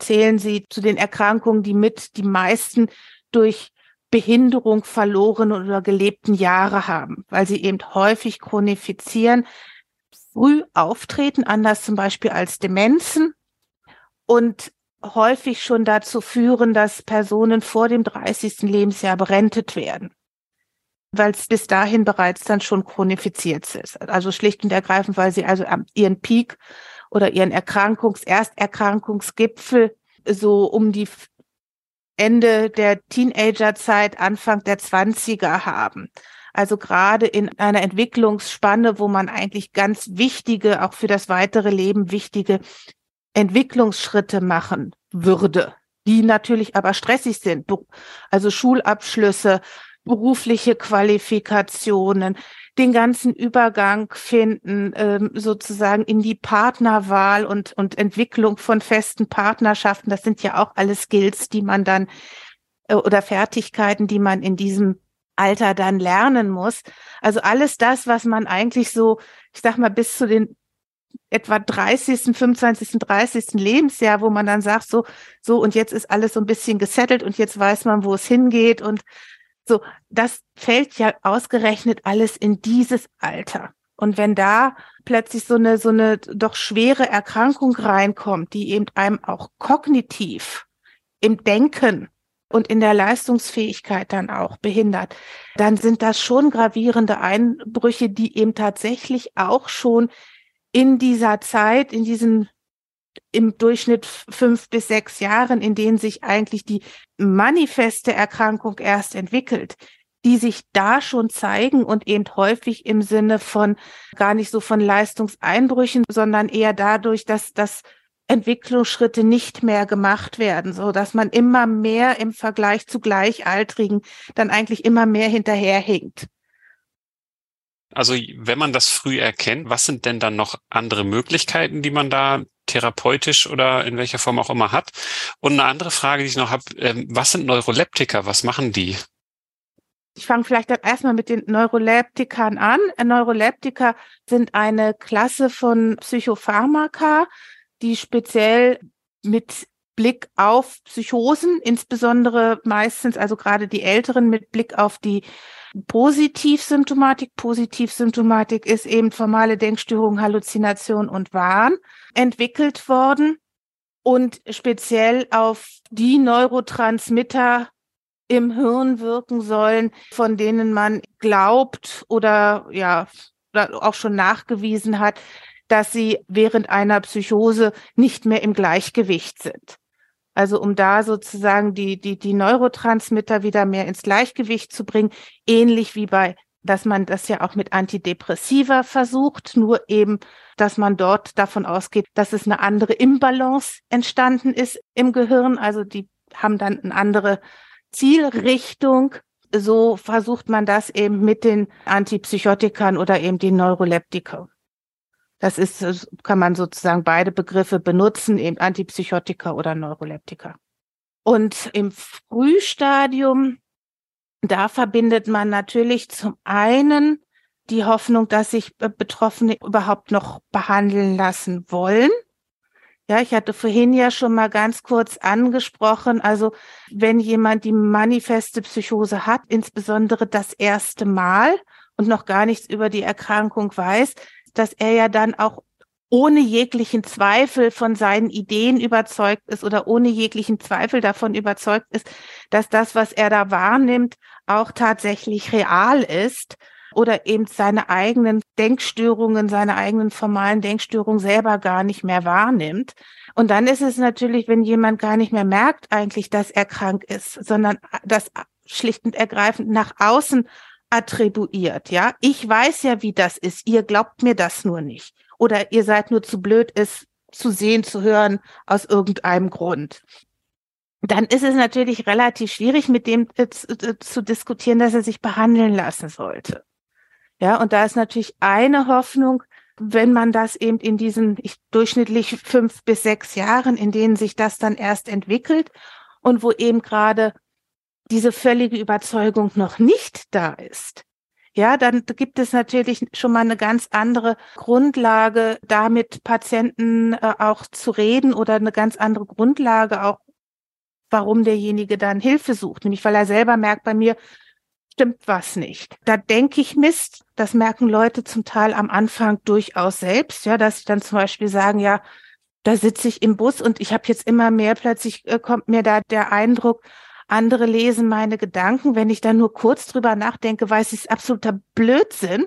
zählen sie zu den Erkrankungen, die mit die meisten durch Behinderung verloren oder gelebten Jahre haben, weil sie eben häufig chronifizieren, früh auftreten, anders zum Beispiel als Demenzen und häufig schon dazu führen, dass Personen vor dem 30. Lebensjahr berentet werden weil es bis dahin bereits dann schon chronifiziert ist. Also schlicht und ergreifend, weil sie also ihren Peak oder ihren Erkrankungs-, Ersterkrankungsgipfel so um die Ende der Teenagerzeit, Anfang der Zwanziger haben. Also gerade in einer Entwicklungsspanne, wo man eigentlich ganz wichtige, auch für das weitere Leben wichtige Entwicklungsschritte machen würde, die natürlich aber stressig sind. Also Schulabschlüsse, berufliche Qualifikationen, den ganzen Übergang finden, ähm, sozusagen in die Partnerwahl und, und Entwicklung von festen Partnerschaften. Das sind ja auch alles Skills, die man dann äh, oder Fertigkeiten, die man in diesem Alter dann lernen muss. Also alles das, was man eigentlich so, ich sag mal, bis zu den etwa 30., 25., 30. Lebensjahr, wo man dann sagt, so, so, und jetzt ist alles so ein bisschen gesettelt und jetzt weiß man, wo es hingeht und so, das fällt ja ausgerechnet alles in dieses Alter. Und wenn da plötzlich so eine, so eine doch schwere Erkrankung reinkommt, die eben einem auch kognitiv im Denken und in der Leistungsfähigkeit dann auch behindert, dann sind das schon gravierende Einbrüche, die eben tatsächlich auch schon in dieser Zeit, in diesen im Durchschnitt fünf bis sechs Jahren, in denen sich eigentlich die manifeste Erkrankung erst entwickelt, die sich da schon zeigen und eben häufig im Sinne von gar nicht so von Leistungseinbrüchen, sondern eher dadurch, dass das Entwicklungsschritte nicht mehr gemacht werden, so dass man immer mehr im Vergleich zu Gleichaltrigen dann eigentlich immer mehr hinterherhinkt. Also wenn man das früh erkennt, was sind denn dann noch andere Möglichkeiten, die man da therapeutisch oder in welcher Form auch immer hat? Und eine andere Frage, die ich noch habe, ähm, was sind Neuroleptika? Was machen die? Ich fange vielleicht erstmal mit den Neuroleptikern an. Neuroleptika sind eine Klasse von Psychopharmaka, die speziell mit Blick auf Psychosen, insbesondere meistens, also gerade die Älteren mit Blick auf die Positivsymptomatik. Positivsymptomatik ist eben formale Denkstörung, Halluzination und Wahn entwickelt worden und speziell auf die Neurotransmitter im Hirn wirken sollen, von denen man glaubt oder ja auch schon nachgewiesen hat, dass sie während einer Psychose nicht mehr im Gleichgewicht sind. Also um da sozusagen die, die, die Neurotransmitter wieder mehr ins Gleichgewicht zu bringen, ähnlich wie bei, dass man das ja auch mit Antidepressiva versucht, nur eben, dass man dort davon ausgeht, dass es eine andere Imbalance entstanden ist im Gehirn. Also die haben dann eine andere Zielrichtung. So versucht man das eben mit den Antipsychotikern oder eben den Neuroleptikern. Das ist, kann man sozusagen beide Begriffe benutzen, eben Antipsychotika oder Neuroleptika. Und im Frühstadium, da verbindet man natürlich zum einen die Hoffnung, dass sich Betroffene überhaupt noch behandeln lassen wollen. Ja, ich hatte vorhin ja schon mal ganz kurz angesprochen, also wenn jemand die manifeste Psychose hat, insbesondere das erste Mal und noch gar nichts über die Erkrankung weiß, dass er ja dann auch ohne jeglichen Zweifel von seinen Ideen überzeugt ist oder ohne jeglichen Zweifel davon überzeugt ist, dass das, was er da wahrnimmt, auch tatsächlich real ist oder eben seine eigenen Denkstörungen, seine eigenen formalen Denkstörungen selber gar nicht mehr wahrnimmt. Und dann ist es natürlich, wenn jemand gar nicht mehr merkt eigentlich, dass er krank ist, sondern das schlicht und ergreifend nach außen attribuiert, ja. Ich weiß ja, wie das ist. Ihr glaubt mir das nur nicht. Oder ihr seid nur zu blöd, es zu sehen, zu hören, aus irgendeinem Grund. Dann ist es natürlich relativ schwierig, mit dem äh, zu, äh, zu diskutieren, dass er sich behandeln lassen sollte. Ja, und da ist natürlich eine Hoffnung, wenn man das eben in diesen ich, durchschnittlich fünf bis sechs Jahren, in denen sich das dann erst entwickelt und wo eben gerade diese völlige Überzeugung noch nicht da ist, ja, dann gibt es natürlich schon mal eine ganz andere Grundlage, da mit Patienten äh, auch zu reden oder eine ganz andere Grundlage auch, warum derjenige dann Hilfe sucht. Nämlich weil er selber merkt, bei mir stimmt was nicht. Da denke ich Mist. Das merken Leute zum Teil am Anfang durchaus selbst, ja, dass sie dann zum Beispiel sagen, ja, da sitze ich im Bus und ich habe jetzt immer mehr, plötzlich äh, kommt mir da der Eindruck, andere lesen meine Gedanken. Wenn ich da nur kurz drüber nachdenke, weiß ich, es ist absoluter Blödsinn.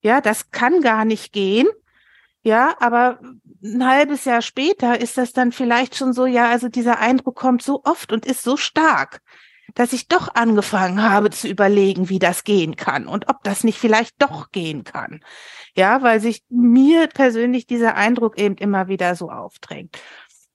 Ja, das kann gar nicht gehen. Ja, aber ein halbes Jahr später ist das dann vielleicht schon so, ja, also dieser Eindruck kommt so oft und ist so stark, dass ich doch angefangen habe zu überlegen, wie das gehen kann und ob das nicht vielleicht doch gehen kann. Ja, weil sich mir persönlich dieser Eindruck eben immer wieder so aufdrängt.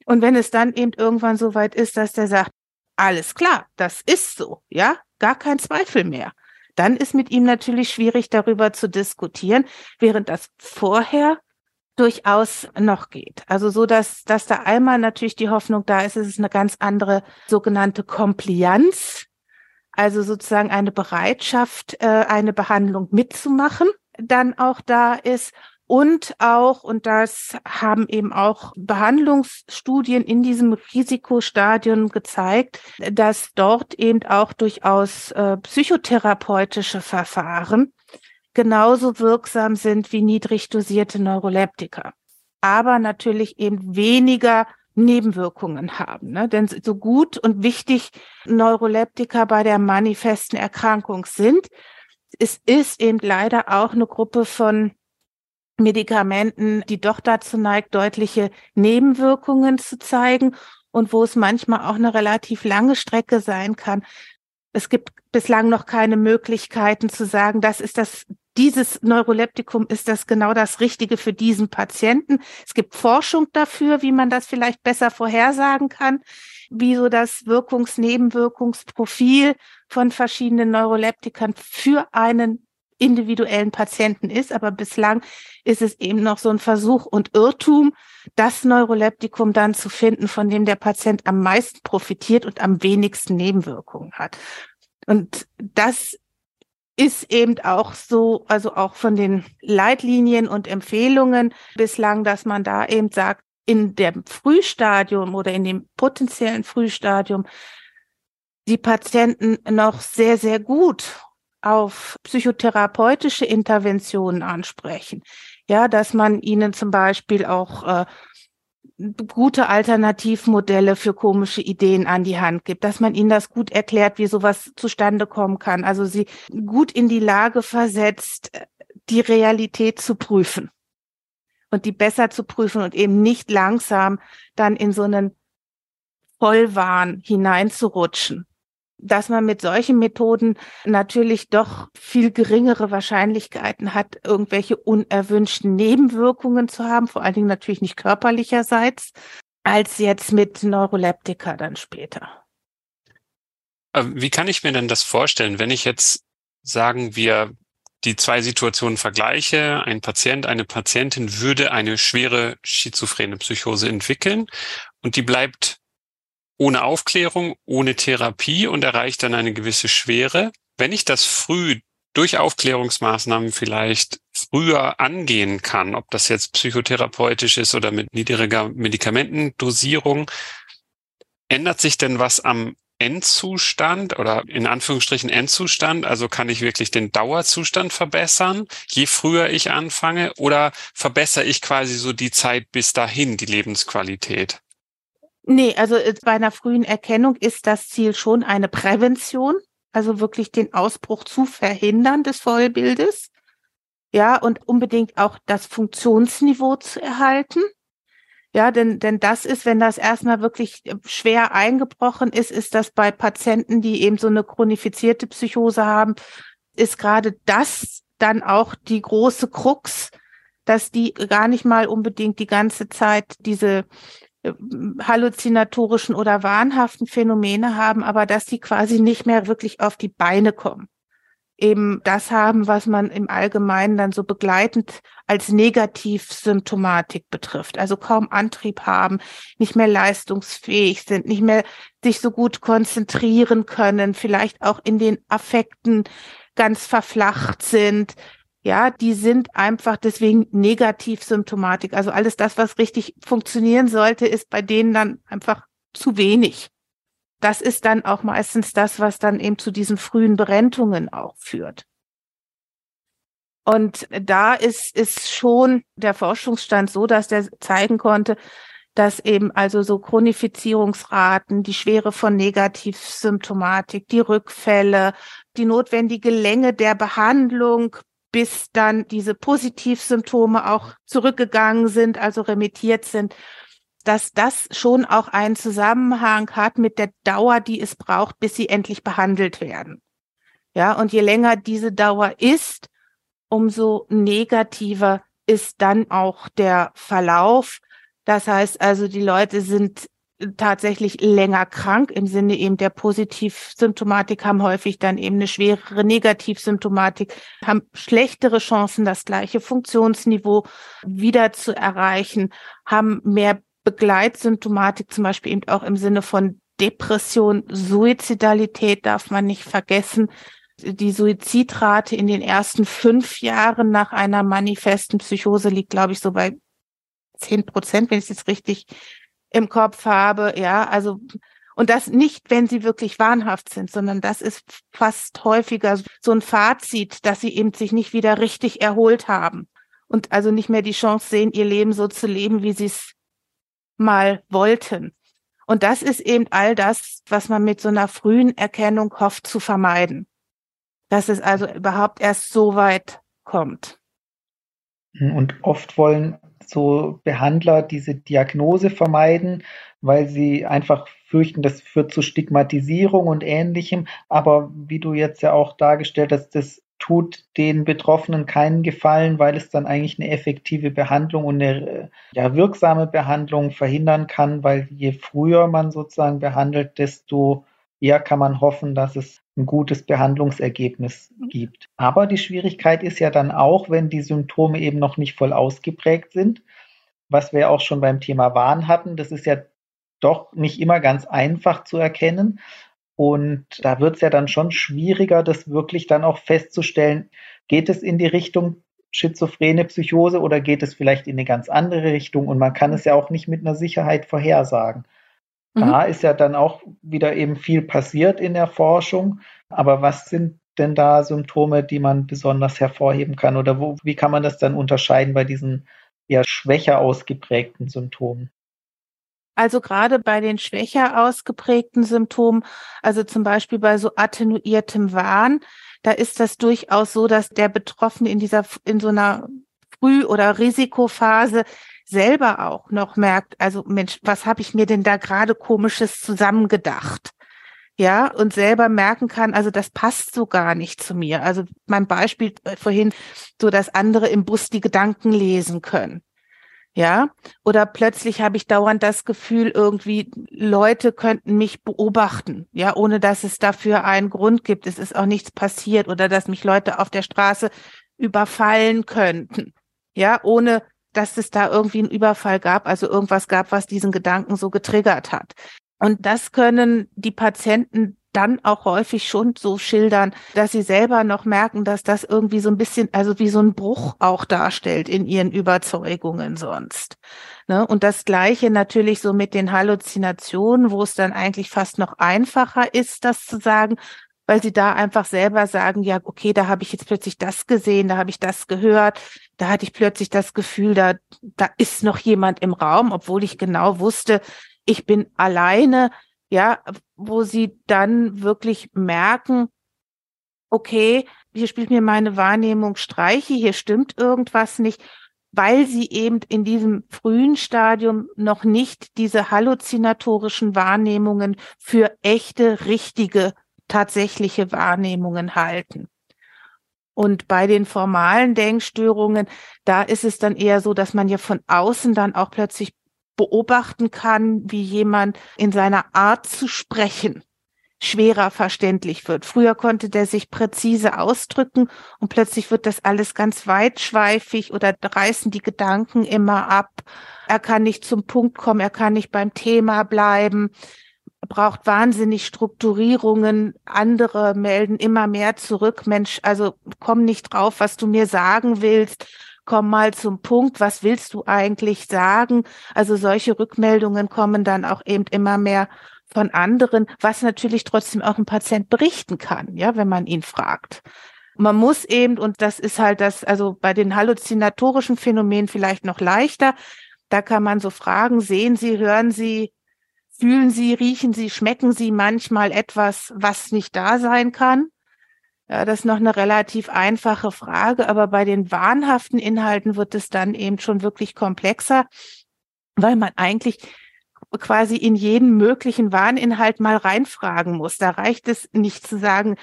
Und wenn es dann eben irgendwann so weit ist, dass der sagt, alles klar, das ist so, ja, gar kein Zweifel mehr. Dann ist mit ihm natürlich schwierig darüber zu diskutieren, während das vorher durchaus noch geht. Also so, dass, dass da einmal natürlich die Hoffnung da ist, es ist eine ganz andere sogenannte Compliance, also sozusagen eine Bereitschaft, äh, eine Behandlung mitzumachen, dann auch da ist Und auch, und das haben eben auch Behandlungsstudien in diesem Risikostadium gezeigt, dass dort eben auch durchaus äh, psychotherapeutische Verfahren genauso wirksam sind wie niedrig dosierte Neuroleptika, aber natürlich eben weniger Nebenwirkungen haben. Ne? Denn so gut und wichtig Neuroleptika bei der manifesten Erkrankung sind, es ist eben leider auch eine Gruppe von Medikamenten, die doch dazu neigt, deutliche Nebenwirkungen zu zeigen und wo es manchmal auch eine relativ lange Strecke sein kann. Es gibt bislang noch keine Möglichkeiten zu sagen, das ist das, dieses Neuroleptikum ist das genau das Richtige für diesen Patienten. Es gibt Forschung dafür, wie man das vielleicht besser vorhersagen kann, wie so das Wirkungs-Nebenwirkungsprofil von verschiedenen Neuroleptikern für einen individuellen Patienten ist. Aber bislang ist es eben noch so ein Versuch und Irrtum, das Neuroleptikum dann zu finden, von dem der Patient am meisten profitiert und am wenigsten Nebenwirkungen hat. Und das ist eben auch so, also auch von den Leitlinien und Empfehlungen bislang, dass man da eben sagt, in dem Frühstadium oder in dem potenziellen Frühstadium die Patienten noch sehr, sehr gut auf psychotherapeutische Interventionen ansprechen. Ja, dass man ihnen zum Beispiel auch äh, gute Alternativmodelle für komische Ideen an die Hand gibt, dass man ihnen das gut erklärt, wie sowas zustande kommen kann. Also sie gut in die Lage versetzt, die Realität zu prüfen und die besser zu prüfen und eben nicht langsam dann in so einen Vollwahn hineinzurutschen dass man mit solchen Methoden natürlich doch viel geringere Wahrscheinlichkeiten hat, irgendwelche unerwünschten Nebenwirkungen zu haben, vor allen Dingen natürlich nicht körperlicherseits, als jetzt mit Neuroleptika dann später. Wie kann ich mir denn das vorstellen, wenn ich jetzt sagen wir die zwei Situationen vergleiche, ein Patient, eine Patientin würde eine schwere schizophrene Psychose entwickeln und die bleibt ohne Aufklärung, ohne Therapie und erreicht dann eine gewisse Schwere. Wenn ich das früh durch Aufklärungsmaßnahmen vielleicht früher angehen kann, ob das jetzt psychotherapeutisch ist oder mit niedriger Medikamentendosierung, ändert sich denn was am Endzustand oder in Anführungsstrichen Endzustand? Also kann ich wirklich den Dauerzustand verbessern, je früher ich anfange, oder verbessere ich quasi so die Zeit bis dahin, die Lebensqualität? Nee, also äh, bei einer frühen Erkennung ist das Ziel schon eine Prävention, also wirklich den Ausbruch zu verhindern des Vollbildes. Ja, und unbedingt auch das Funktionsniveau zu erhalten. Ja, denn, denn das ist, wenn das erstmal wirklich äh, schwer eingebrochen ist, ist das bei Patienten, die eben so eine chronifizierte Psychose haben, ist gerade das dann auch die große Krux, dass die gar nicht mal unbedingt die ganze Zeit diese halluzinatorischen oder wahnhaften Phänomene haben, aber dass sie quasi nicht mehr wirklich auf die Beine kommen. Eben das haben, was man im Allgemeinen dann so begleitend als Negativsymptomatik betrifft. Also kaum Antrieb haben, nicht mehr leistungsfähig sind, nicht mehr sich so gut konzentrieren können, vielleicht auch in den Affekten ganz verflacht sind, ja, die sind einfach deswegen Negativsymptomatik. Also alles das, was richtig funktionieren sollte, ist bei denen dann einfach zu wenig. Das ist dann auch meistens das, was dann eben zu diesen frühen Berentungen auch führt. Und da ist, ist schon der Forschungsstand so, dass der zeigen konnte, dass eben also so Chronifizierungsraten, die Schwere von Negativsymptomatik, die Rückfälle, die notwendige Länge der Behandlung bis dann diese Positivsymptome auch zurückgegangen sind, also remittiert sind, dass das schon auch einen Zusammenhang hat mit der Dauer, die es braucht, bis sie endlich behandelt werden. Ja, und je länger diese Dauer ist, umso negativer ist dann auch der Verlauf. Das heißt also, die Leute sind tatsächlich länger krank im Sinne eben der Positivsymptomatik, haben häufig dann eben eine schwerere Negativsymptomatik, haben schlechtere Chancen, das gleiche Funktionsniveau wieder zu erreichen, haben mehr Begleitsymptomatik, zum Beispiel eben auch im Sinne von Depression, Suizidalität darf man nicht vergessen, Die Suizidrate in den ersten fünf Jahren nach einer manifesten Psychose liegt, glaube ich, so bei zehn Prozent, wenn ich es jetzt richtig im Kopf habe. Ja, also und das nicht, wenn sie wirklich wahnhaft sind, sondern das ist fast häufiger so ein Fazit, dass sie eben sich nicht wieder richtig erholt haben und also nicht mehr die Chance sehen, ihr Leben so zu leben, wie sie es mal wollten. Und das ist eben all das, was man mit so einer frühen Erkennung hofft zu vermeiden. Dass es also überhaupt erst so weit kommt. Und oft wollen so Behandler diese Diagnose vermeiden, weil sie einfach fürchten, das führt zu Stigmatisierung und ähnlichem. Aber wie du jetzt ja auch dargestellt hast, das tut den Betroffenen keinen Gefallen, weil es dann eigentlich eine effektive Behandlung und eine ja, wirksame Behandlung verhindern kann, weil je früher man sozusagen behandelt, desto eher kann man hoffen, dass es ein gutes Behandlungsergebnis gibt. Aber die Schwierigkeit ist ja dann auch, wenn die Symptome eben noch nicht voll ausgeprägt sind, was wir auch schon beim Thema Wahn hatten. Das ist ja doch nicht immer ganz einfach zu erkennen. Und da wird es ja dann schon schwieriger, das wirklich dann auch festzustellen, geht es in die Richtung schizophrene Psychose oder geht es vielleicht in eine ganz andere Richtung? Und man kann es ja auch nicht mit einer Sicherheit vorhersagen. Mhm. Da ist ja dann auch wieder eben viel passiert in der Forschung. Aber was sind denn da Symptome, die man besonders hervorheben kann? Oder wo, wie kann man das dann unterscheiden bei diesen eher schwächer ausgeprägten Symptomen? Also gerade bei den schwächer ausgeprägten Symptomen, also zum Beispiel bei so attenuiertem Wahn, da ist das durchaus so, dass der Betroffene in dieser, in so einer Früh- oder Risikophase selber auch noch merkt, also Mensch, was habe ich mir denn da gerade komisches zusammengedacht? Ja, und selber merken kann, also das passt so gar nicht zu mir. Also mein Beispiel äh, vorhin, so dass andere im Bus die Gedanken lesen können. Ja, oder plötzlich habe ich dauernd das Gefühl, irgendwie Leute könnten mich beobachten, ja, ohne dass es dafür einen Grund gibt. Es ist auch nichts passiert oder dass mich Leute auf der Straße überfallen könnten, ja, ohne dass es da irgendwie einen Überfall gab, also irgendwas gab, was diesen Gedanken so getriggert hat. Und das können die Patienten dann auch häufig schon so schildern, dass sie selber noch merken, dass das irgendwie so ein bisschen, also wie so ein Bruch auch darstellt in ihren Überzeugungen sonst. Ne? Und das Gleiche natürlich so mit den Halluzinationen, wo es dann eigentlich fast noch einfacher ist, das zu sagen, weil sie da einfach selber sagen, ja, okay, da habe ich jetzt plötzlich das gesehen, da habe ich das gehört, da hatte ich plötzlich das Gefühl, da, da ist noch jemand im Raum, obwohl ich genau wusste, ich bin alleine, ja, wo sie dann wirklich merken, okay, hier spielt mir meine Wahrnehmung Streiche, hier stimmt irgendwas nicht, weil sie eben in diesem frühen Stadium noch nicht diese halluzinatorischen Wahrnehmungen für echte, richtige, tatsächliche Wahrnehmungen halten. Und bei den formalen Denkstörungen, da ist es dann eher so, dass man ja von außen dann auch plötzlich beobachten kann, wie jemand in seiner Art zu sprechen schwerer verständlich wird. Früher konnte der sich präzise ausdrücken und plötzlich wird das alles ganz weitschweifig oder reißen die Gedanken immer ab. Er kann nicht zum Punkt kommen, er kann nicht beim Thema bleiben, braucht wahnsinnig Strukturierungen. Andere melden immer mehr zurück. Mensch, also komm nicht drauf, was du mir sagen willst komm mal zum Punkt, was willst du eigentlich sagen? Also solche Rückmeldungen kommen dann auch eben immer mehr von anderen, was natürlich trotzdem auch ein Patient berichten kann, ja, wenn man ihn fragt. Man muss eben, und das ist halt das, also bei den halluzinatorischen Phänomenen vielleicht noch leichter, da kann man so fragen, sehen Sie, hören Sie, fühlen Sie, riechen Sie, schmecken Sie manchmal etwas, was nicht da sein kann? Ja, das ist noch eine relativ einfache Frage, aber bei den wahnhaften Inhalten wird es dann eben schon wirklich komplexer, weil man eigentlich quasi in jeden möglichen Wahninhalt mal reinfragen muss. Da reicht es nicht zu sagen,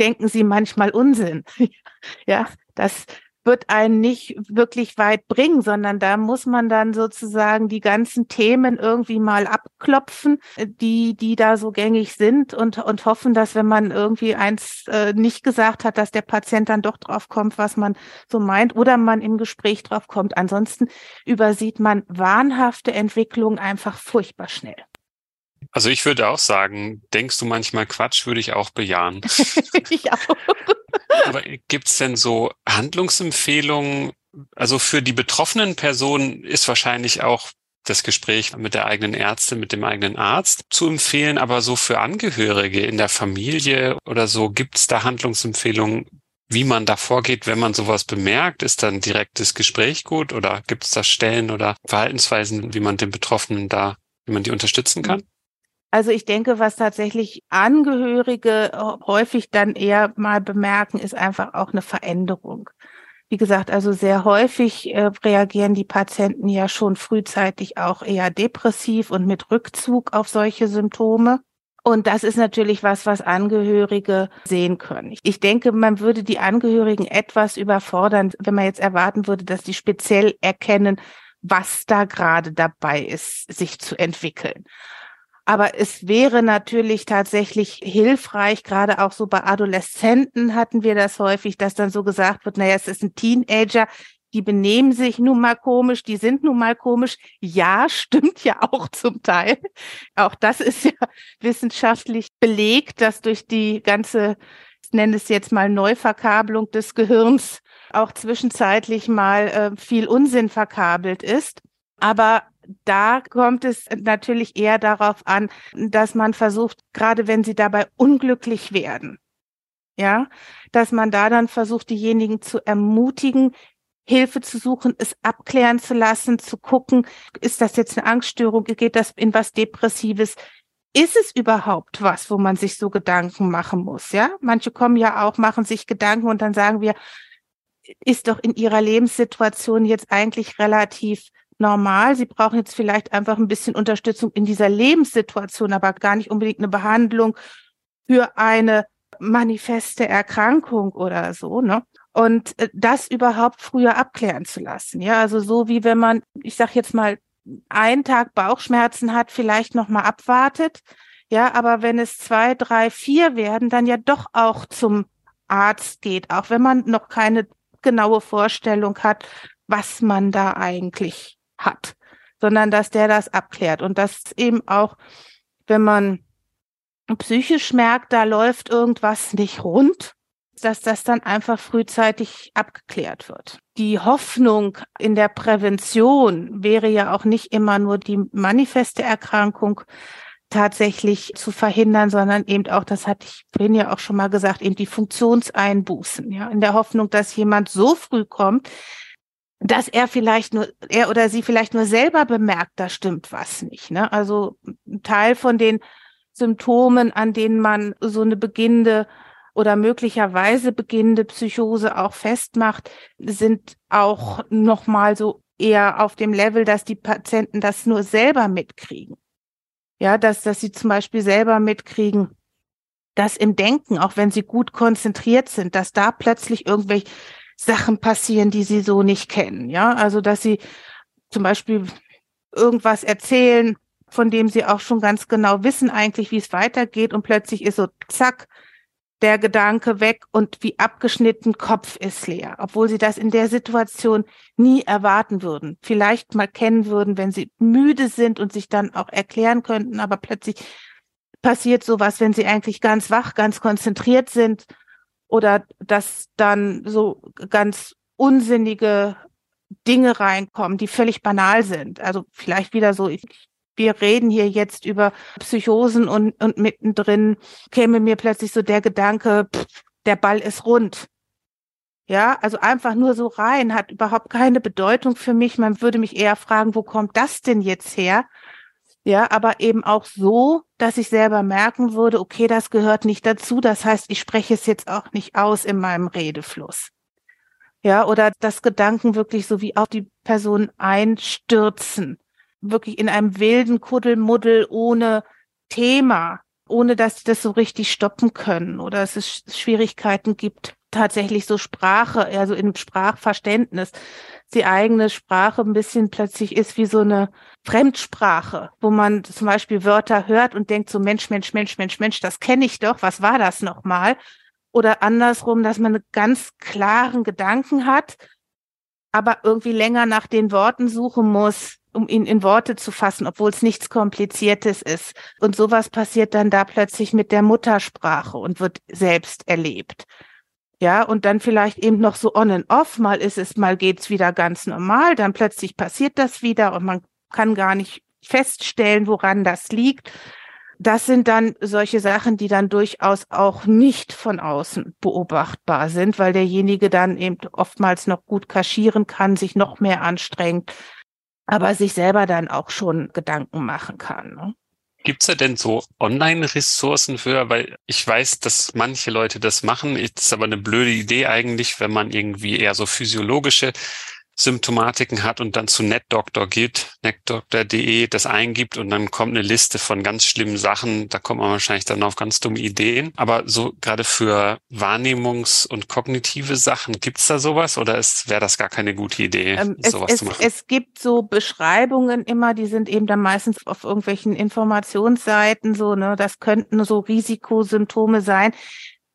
denken Sie manchmal Unsinn. ja, das, wird einen nicht wirklich weit bringen, sondern da muss man dann sozusagen die ganzen Themen irgendwie mal abklopfen, die, die da so gängig sind und, und hoffen, dass wenn man irgendwie eins äh, nicht gesagt hat, dass der Patient dann doch drauf kommt, was man so meint oder man im Gespräch drauf kommt. Ansonsten übersieht man wahnhafte Entwicklungen einfach furchtbar schnell. Also ich würde auch sagen, denkst du manchmal Quatsch, würde ich auch bejahen. ich auch. Aber gibt's denn so Handlungsempfehlungen? Also für die betroffenen Personen ist wahrscheinlich auch das Gespräch mit der eigenen Ärztin, mit dem eigenen Arzt zu empfehlen, aber so für Angehörige in der Familie oder so, gibt's da Handlungsempfehlungen, wie man da vorgeht, wenn man sowas bemerkt? Ist dann direktes Gespräch gut oder gibt's da Stellen oder Verhaltensweisen, wie man den Betroffenen da, wie man die unterstützen kann? Also ich denke, was tatsächlich Angehörige häufig dann eher mal bemerken, ist einfach auch eine Veränderung. Wie gesagt, also sehr häufig äh, reagieren die Patienten ja schon frühzeitig auch eher depressiv und mit Rückzug auf solche Symptome. Und das ist natürlich was, was Angehörige sehen können. Ich denke, man würde die Angehörigen etwas überfordern, wenn man jetzt erwarten würde, dass die speziell erkennen, was da gerade dabei ist, sich zu entwickeln. Aber es wäre natürlich tatsächlich hilfreich, gerade auch so bei Adoleszenten hatten wir das häufig, dass dann so gesagt wird, naja, es ist ein Teenager, die benehmen sich nun mal komisch, die sind nun mal komisch. Ja, stimmt ja auch zum Teil. Auch das ist ja wissenschaftlich belegt, dass durch die ganze, ich nenne es jetzt mal Neuverkabelung des Gehirns, auch zwischenzeitlich mal äh, viel Unsinn verkabelt ist. Aber da kommt es natürlich eher darauf an, dass man versucht, gerade wenn sie dabei unglücklich werden, ja, dass man da dann versucht, diejenigen zu ermutigen, Hilfe zu suchen, es abklären zu lassen, zu gucken, ist das jetzt eine Angststörung, geht das in was Depressives? Ist es überhaupt was, wo man sich so Gedanken machen muss? Ja, manche kommen ja auch, machen sich Gedanken und dann sagen wir, ist doch in ihrer Lebenssituation jetzt eigentlich relativ normal. Sie brauchen jetzt vielleicht einfach ein bisschen Unterstützung in dieser Lebenssituation, aber gar nicht unbedingt eine Behandlung für eine manifeste Erkrankung oder so, ne? Und äh, das überhaupt früher abklären zu lassen. Ja, also so wie wenn man, ich sag jetzt mal, einen Tag Bauchschmerzen hat, vielleicht noch mal abwartet. Ja, aber wenn es zwei, drei, vier werden, dann ja doch auch zum Arzt geht, auch wenn man noch keine genaue Vorstellung hat, was man da eigentlich hat, sondern dass der das abklärt und dass eben auch, wenn man psychisch merkt, da läuft irgendwas nicht rund, dass das dann einfach frühzeitig abgeklärt wird. Die Hoffnung in der Prävention wäre ja auch nicht immer nur die manifeste Erkrankung tatsächlich zu verhindern, sondern eben auch, das hatte ich vorhin ja auch schon mal gesagt, eben die Funktionseinbußen, ja, in der Hoffnung, dass jemand so früh kommt, dass er vielleicht nur, er oder sie vielleicht nur selber bemerkt, da stimmt was nicht. Ne? Also ein Teil von den Symptomen, an denen man so eine beginnende oder möglicherweise beginnende Psychose auch festmacht, sind auch nochmal so eher auf dem Level, dass die Patienten das nur selber mitkriegen. Ja, dass, dass sie zum Beispiel selber mitkriegen, dass im Denken, auch wenn sie gut konzentriert sind, dass da plötzlich irgendwelche Sachen passieren, die sie so nicht kennen. Ja, also dass sie zum Beispiel irgendwas erzählen, von dem sie auch schon ganz genau wissen eigentlich, wie es weitergeht und plötzlich ist so zack der Gedanke weg und wie abgeschnitten Kopf ist leer, obwohl sie das in der Situation nie erwarten würden. Vielleicht mal kennen würden, wenn sie müde sind und sich dann auch erklären könnten, aber plötzlich passiert sowas, wenn sie eigentlich ganz wach, ganz konzentriert sind oder dass dann so ganz unsinnige Dinge reinkommen, die völlig banal sind. Also vielleicht wieder so, ich, wir reden hier jetzt über Psychosen und, und mittendrin käme mir plötzlich so der Gedanke, pff, der Ball ist rund. Ja, also einfach nur so rein hat überhaupt keine Bedeutung für mich. Man würde mich eher fragen, wo kommt das denn jetzt her? Ja, aber eben auch so, dass ich selber merken würde, okay, das gehört nicht dazu. Das heißt, ich spreche es jetzt auch nicht aus in meinem Redefluss. Ja, oder das Gedanken wirklich so wie auf die Person einstürzen. Wirklich in einem wilden Kuddelmuddel ohne Thema, ohne dass sie das so richtig stoppen können oder dass es Schwierigkeiten gibt, tatsächlich so Sprache, also im Sprachverständnis, die eigene Sprache ein bisschen plötzlich ist wie so eine Fremdsprache, wo man zum Beispiel Wörter hört und denkt so Mensch, Mensch, Mensch, Mensch, Mensch, das kenne ich doch, was war das nochmal? Oder andersrum, dass man einen ganz klaren Gedanken hat, aber irgendwie länger nach den Worten suchen muss, um ihn in Worte zu fassen, obwohl es nichts Kompliziertes ist. Und sowas passiert dann da plötzlich mit der Muttersprache und wird selbst erlebt. Ja, und dann vielleicht eben noch so on and off. Mal ist es, mal geht's wieder ganz normal. Dann plötzlich passiert das wieder und man kann gar nicht feststellen, woran das liegt. Das sind dann solche Sachen, die dann durchaus auch nicht von außen beobachtbar sind, weil derjenige dann eben oftmals noch gut kaschieren kann, sich noch mehr anstrengt, aber sich selber dann auch schon Gedanken machen kann. Ne? Gibt's da denn so Online-Ressourcen für? Weil ich weiß, dass manche Leute das machen. Ist aber eine blöde Idee eigentlich, wenn man irgendwie eher so physiologische Symptomatiken hat und dann zu NetDoctor geht, netdoctor.de das eingibt und dann kommt eine Liste von ganz schlimmen Sachen. Da kommt man wahrscheinlich dann auf ganz dumme Ideen. Aber so gerade für Wahrnehmungs- und kognitive Sachen, gibt's da sowas oder wäre das gar keine gute Idee, ähm, sowas es, zu machen? Es gibt so Beschreibungen immer, die sind eben dann meistens auf irgendwelchen Informationsseiten so, ne, das könnten so Risikosymptome sein.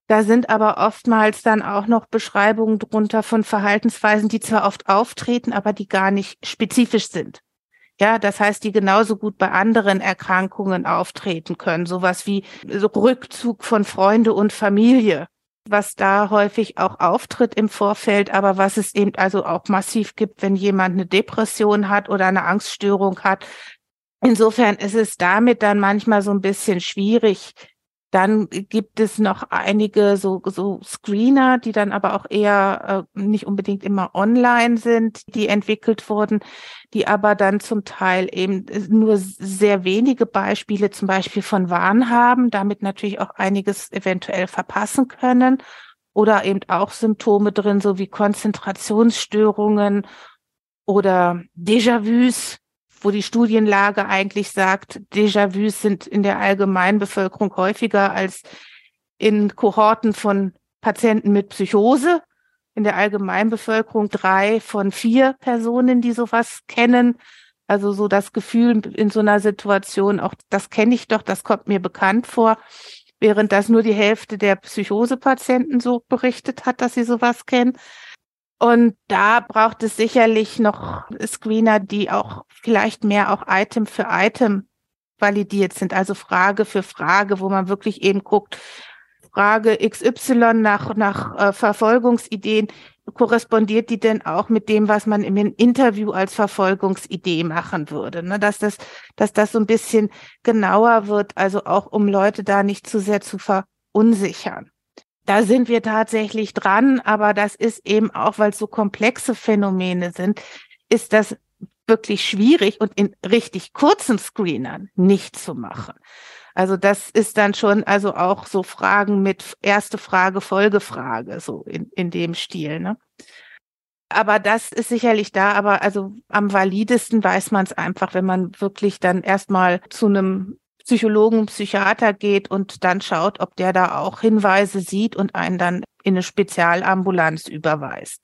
Da sind aber oftmals dann auch noch Beschreibungen drunter von Verhaltensweisen, die zwar oft auftreten, aber die gar nicht spezifisch sind. Ja, das heißt, die genauso gut bei anderen Erkrankungen auftreten können. Sowas wie Rückzug von Freunde und Familie, was da häufig auch auftritt im Vorfeld, aber was es eben also auch massiv gibt, wenn jemand eine Depression hat oder eine Angststörung hat. Insofern ist es damit dann manchmal so ein bisschen schwierig, dann gibt es noch einige so, so Screener, die dann aber auch eher äh, nicht unbedingt immer online sind, die entwickelt wurden, die aber dann zum Teil eben nur sehr wenige Beispiele zum Beispiel von Wahn haben, damit natürlich auch einiges eventuell verpassen können. Oder eben auch Symptome drin, so wie Konzentrationsstörungen oder Déjà-vus, wo die Studienlage eigentlich sagt, Déjà-vus sind in der allgemeinen Bevölkerung häufiger als in Kohorten von Patienten mit Psychose. In der allgemeinen Bevölkerung drei von vier Personen, die sowas kennen. Also so das Gefühl in so einer Situation, auch das kenne ich doch, das kommt mir bekannt vor, während das nur die Hälfte der Psychosepatienten so berichtet hat, dass sie sowas kennen. Und da braucht es sicherlich noch Screener, die auch vielleicht mehr auch Item für Item validiert sind, also Frage für Frage, wo man wirklich eben guckt, Frage XY nach, nach äh, Verfolgungsideen, korrespondiert die denn auch mit dem, was man im Interview als Verfolgungsidee machen würde? Ne? Dass, das, dass das so ein bisschen genauer wird, also auch um Leute da nicht zu sehr zu verunsichern da sind wir tatsächlich dran, aber das ist eben auch, weil es so komplexe Phänomene sind, ist das wirklich schwierig und in richtig kurzen Screenern nicht zu machen. Also das ist dann schon also auch so Fragen mit erste Frage, Folgefrage, so in, in dem Stil. Ne? Aber das ist sicherlich da, aber also am validesten weiß man es einfach, wenn man wirklich dann erstmal zu einem Psychologen, Psychiater geht und dann schaut, ob der da auch Hinweise sieht und einen dann in eine Spezialambulanz überweist.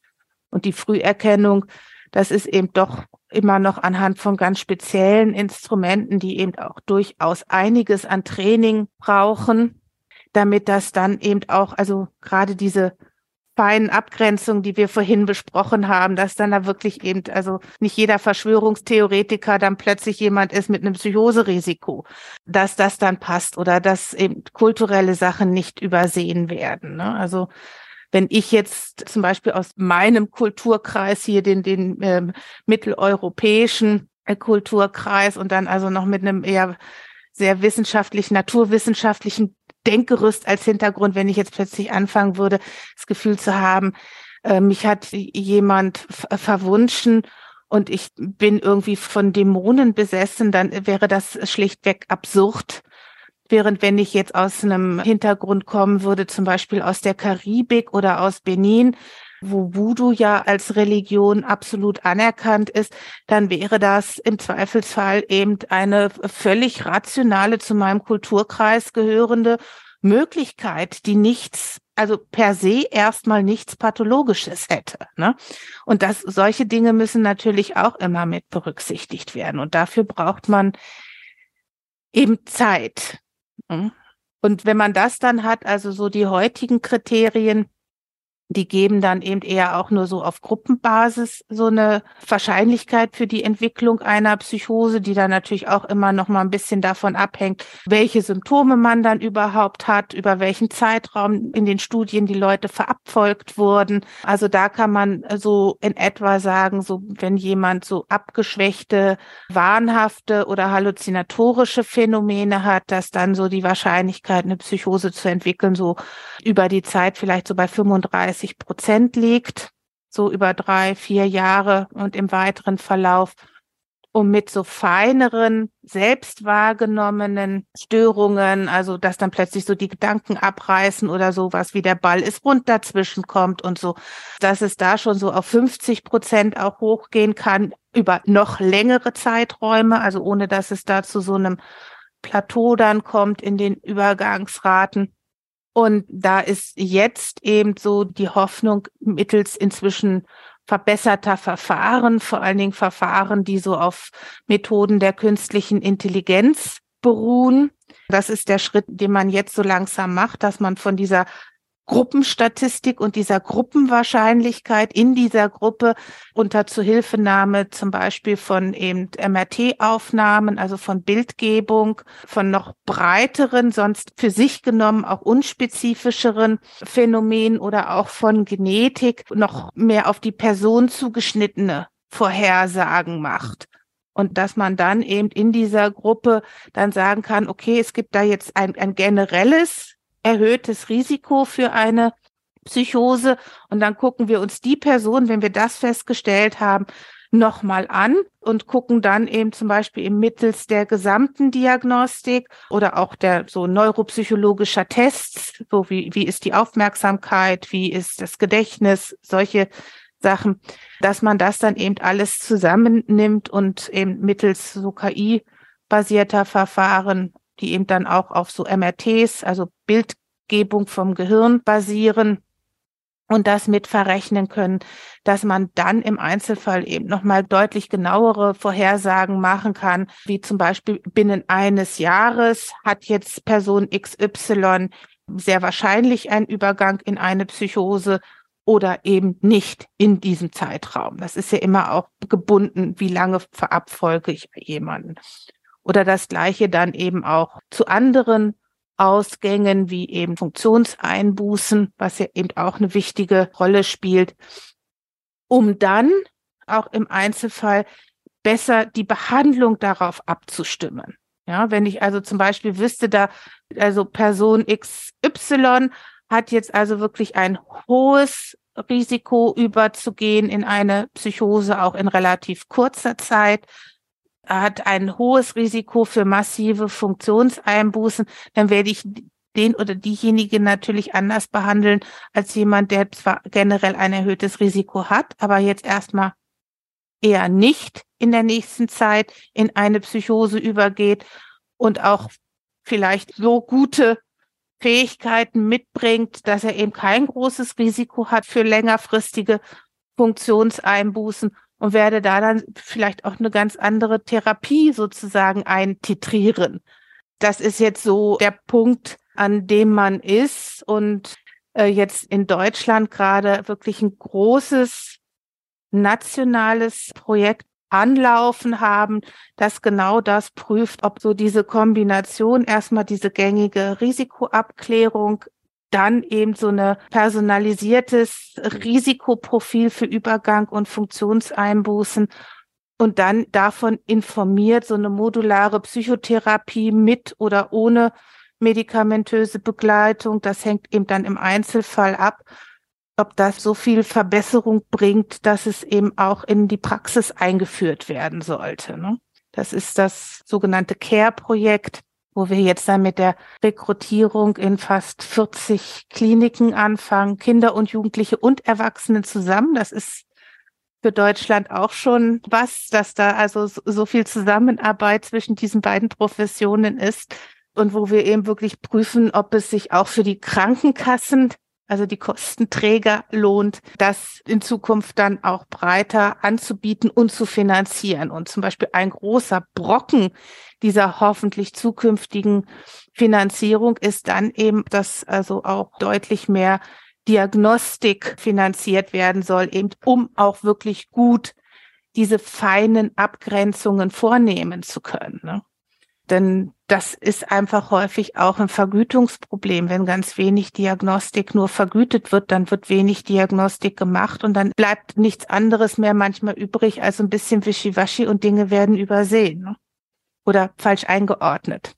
Und die Früherkennung, das ist eben doch immer noch anhand von ganz speziellen Instrumenten, die eben auch durchaus einiges an Training brauchen, damit das dann eben auch, also gerade diese feinen Abgrenzung, die wir vorhin besprochen haben, dass dann da wirklich eben, also nicht jeder Verschwörungstheoretiker dann plötzlich jemand ist mit einem Psychoserisiko, dass das dann passt oder dass eben kulturelle Sachen nicht übersehen werden. Ne? Also wenn ich jetzt zum Beispiel aus meinem Kulturkreis hier den, den ähm, mitteleuropäischen äh, Kulturkreis und dann also noch mit einem eher sehr wissenschaftlich, naturwissenschaftlichen Denkgerüst als Hintergrund, wenn ich jetzt plötzlich anfangen würde, das Gefühl zu haben, äh, mich hat jemand verwunschen und ich bin irgendwie von Dämonen besessen, dann wäre das schlichtweg absurd. Während wenn ich jetzt aus einem Hintergrund kommen würde, zum Beispiel aus der Karibik oder aus Benin, wo Voodoo ja als Religion absolut anerkannt ist, dann wäre das im Zweifelsfall eben eine völlig rationale, zu meinem Kulturkreis gehörende Möglichkeit, die nichts, also per se erstmal nichts Pathologisches hätte. Ne? Und das, solche Dinge müssen natürlich auch immer mit berücksichtigt werden. Und dafür braucht man eben Zeit. Ne? Und wenn man das dann hat, also so die heutigen Kriterien, die geben dann eben eher auch nur so auf Gruppenbasis so eine Wahrscheinlichkeit für die Entwicklung einer Psychose, die dann natürlich auch immer noch mal ein bisschen davon abhängt, welche Symptome man dann überhaupt hat, über welchen Zeitraum in den Studien die Leute verabfolgt wurden. Also da kann man so in etwa sagen, so wenn jemand so abgeschwächte, wahnhafte oder halluzinatorische Phänomene hat, dass dann so die Wahrscheinlichkeit, eine Psychose zu entwickeln, so über die Zeit vielleicht so bei 35 30 Prozent liegt, so über drei, vier Jahre und im weiteren Verlauf, um mit so feineren, selbst wahrgenommenen Störungen, also dass dann plötzlich so die Gedanken abreißen oder sowas wie der Ball ist rund dazwischen kommt und so, dass es da schon so auf 50 Prozent auch hochgehen kann über noch längere Zeiträume, also ohne dass es da zu so einem Plateau dann kommt in den Übergangsraten. Und da ist jetzt eben so die Hoffnung mittels inzwischen verbesserter Verfahren, vor allen Dingen Verfahren, die so auf Methoden der künstlichen Intelligenz beruhen. Das ist der Schritt, den man jetzt so langsam macht, dass man von dieser Gruppenstatistik und dieser Gruppenwahrscheinlichkeit in dieser Gruppe unter Zuhilfenahme zum Beispiel von eben MRT-Aufnahmen, also von Bildgebung, von noch breiteren, sonst für sich genommen auch unspezifischeren Phänomenen oder auch von Genetik noch mehr auf die Person zugeschnittene Vorhersagen macht. Und dass man dann eben in dieser Gruppe dann sagen kann, okay, es gibt da jetzt ein, ein generelles erhöhtes Risiko für eine Psychose. Und dann gucken wir uns die Person, wenn wir das festgestellt haben, nochmal an und gucken dann eben zum Beispiel im mittels der gesamten Diagnostik oder auch der so neuropsychologischer Tests, so wie, wie ist die Aufmerksamkeit, wie ist das Gedächtnis, solche Sachen, dass man das dann eben alles zusammennimmt und eben mittels so KI-basierter Verfahren die eben dann auch auf so MRTs, also Bildgebung vom Gehirn basieren und das mit verrechnen können, dass man dann im Einzelfall eben nochmal deutlich genauere Vorhersagen machen kann, wie zum Beispiel binnen eines Jahres hat jetzt Person XY sehr wahrscheinlich einen Übergang in eine Psychose oder eben nicht in diesem Zeitraum. Das ist ja immer auch gebunden, wie lange verabfolge ich jemanden. Oder das Gleiche dann eben auch zu anderen Ausgängen wie eben Funktionseinbußen, was ja eben auch eine wichtige Rolle spielt, um dann auch im Einzelfall besser die Behandlung darauf abzustimmen. Ja, wenn ich also zum Beispiel wüsste, da also Person XY hat jetzt also wirklich ein hohes Risiko überzugehen in eine Psychose auch in relativ kurzer Zeit, hat ein hohes Risiko für massive Funktionseinbußen, dann werde ich den oder diejenige natürlich anders behandeln als jemand, der zwar generell ein erhöhtes Risiko hat, aber jetzt erstmal eher nicht in der nächsten Zeit in eine Psychose übergeht und auch vielleicht so gute Fähigkeiten mitbringt, dass er eben kein großes Risiko hat für längerfristige Funktionseinbußen und werde da dann vielleicht auch eine ganz andere Therapie sozusagen eintitrieren. Das ist jetzt so der Punkt, an dem man ist und äh, jetzt in Deutschland gerade wirklich ein großes nationales Projekt anlaufen haben, das genau das prüft, ob so diese Kombination erstmal diese gängige Risikoabklärung dann eben so eine personalisiertes Risikoprofil für Übergang und Funktionseinbußen und dann davon informiert so eine modulare Psychotherapie mit oder ohne medikamentöse Begleitung. Das hängt eben dann im Einzelfall ab, ob das so viel Verbesserung bringt, dass es eben auch in die Praxis eingeführt werden sollte. Ne? Das ist das sogenannte CARE-Projekt wo wir jetzt dann mit der Rekrutierung in fast 40 Kliniken anfangen, Kinder und Jugendliche und Erwachsene zusammen. Das ist für Deutschland auch schon was, dass da also so viel Zusammenarbeit zwischen diesen beiden Professionen ist und wo wir eben wirklich prüfen, ob es sich auch für die Krankenkassen also die Kostenträger lohnt, das in Zukunft dann auch breiter anzubieten und zu finanzieren. Und zum Beispiel ein großer Brocken dieser hoffentlich zukünftigen Finanzierung ist dann eben, dass also auch deutlich mehr Diagnostik finanziert werden soll, eben um auch wirklich gut diese feinen Abgrenzungen vornehmen zu können. Ne? Denn das ist einfach häufig auch ein Vergütungsproblem. Wenn ganz wenig Diagnostik nur vergütet wird, dann wird wenig Diagnostik gemacht und dann bleibt nichts anderes mehr manchmal übrig als ein bisschen Wischiwaschi und Dinge werden übersehen ne? oder falsch eingeordnet.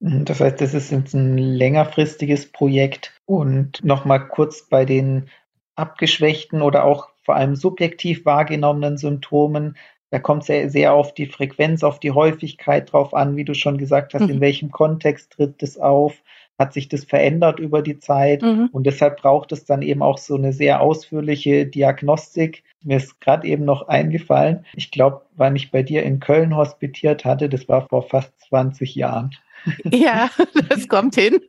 Das heißt, das ist jetzt ein längerfristiges Projekt und nochmal kurz bei den abgeschwächten oder auch vor allem subjektiv wahrgenommenen Symptomen da kommt es sehr, sehr auf die Frequenz, auf die Häufigkeit drauf an, wie du schon gesagt hast, mhm. in welchem Kontext tritt es auf, hat sich das verändert über die Zeit mhm. und deshalb braucht es dann eben auch so eine sehr ausführliche Diagnostik. Mir ist gerade eben noch eingefallen, ich glaube, wann ich bei dir in Köln hospitiert hatte, das war vor fast 20 Jahren. Ja, das kommt hin.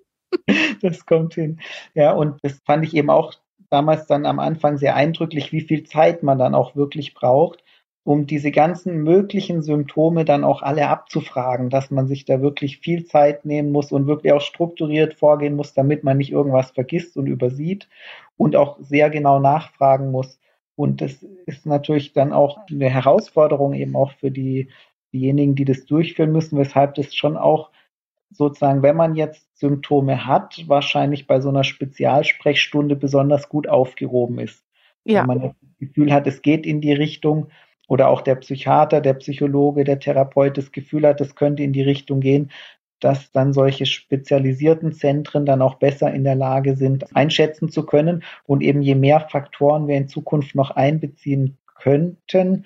Das kommt hin. Ja, und das fand ich eben auch damals dann am Anfang sehr eindrücklich, wie viel Zeit man dann auch wirklich braucht um diese ganzen möglichen Symptome dann auch alle abzufragen, dass man sich da wirklich viel Zeit nehmen muss und wirklich auch strukturiert vorgehen muss, damit man nicht irgendwas vergisst und übersieht und auch sehr genau nachfragen muss. Und das ist natürlich dann auch eine Herausforderung eben auch für die, diejenigen, die das durchführen müssen, weshalb das schon auch sozusagen, wenn man jetzt Symptome hat, wahrscheinlich bei so einer Spezialsprechstunde besonders gut aufgehoben ist. Ja. Wenn man das Gefühl hat, es geht in die Richtung, oder auch der Psychiater, der Psychologe, der Therapeut das Gefühl hat, das könnte in die Richtung gehen, dass dann solche spezialisierten Zentren dann auch besser in der Lage sind, einschätzen zu können. Und eben je mehr Faktoren wir in Zukunft noch einbeziehen könnten,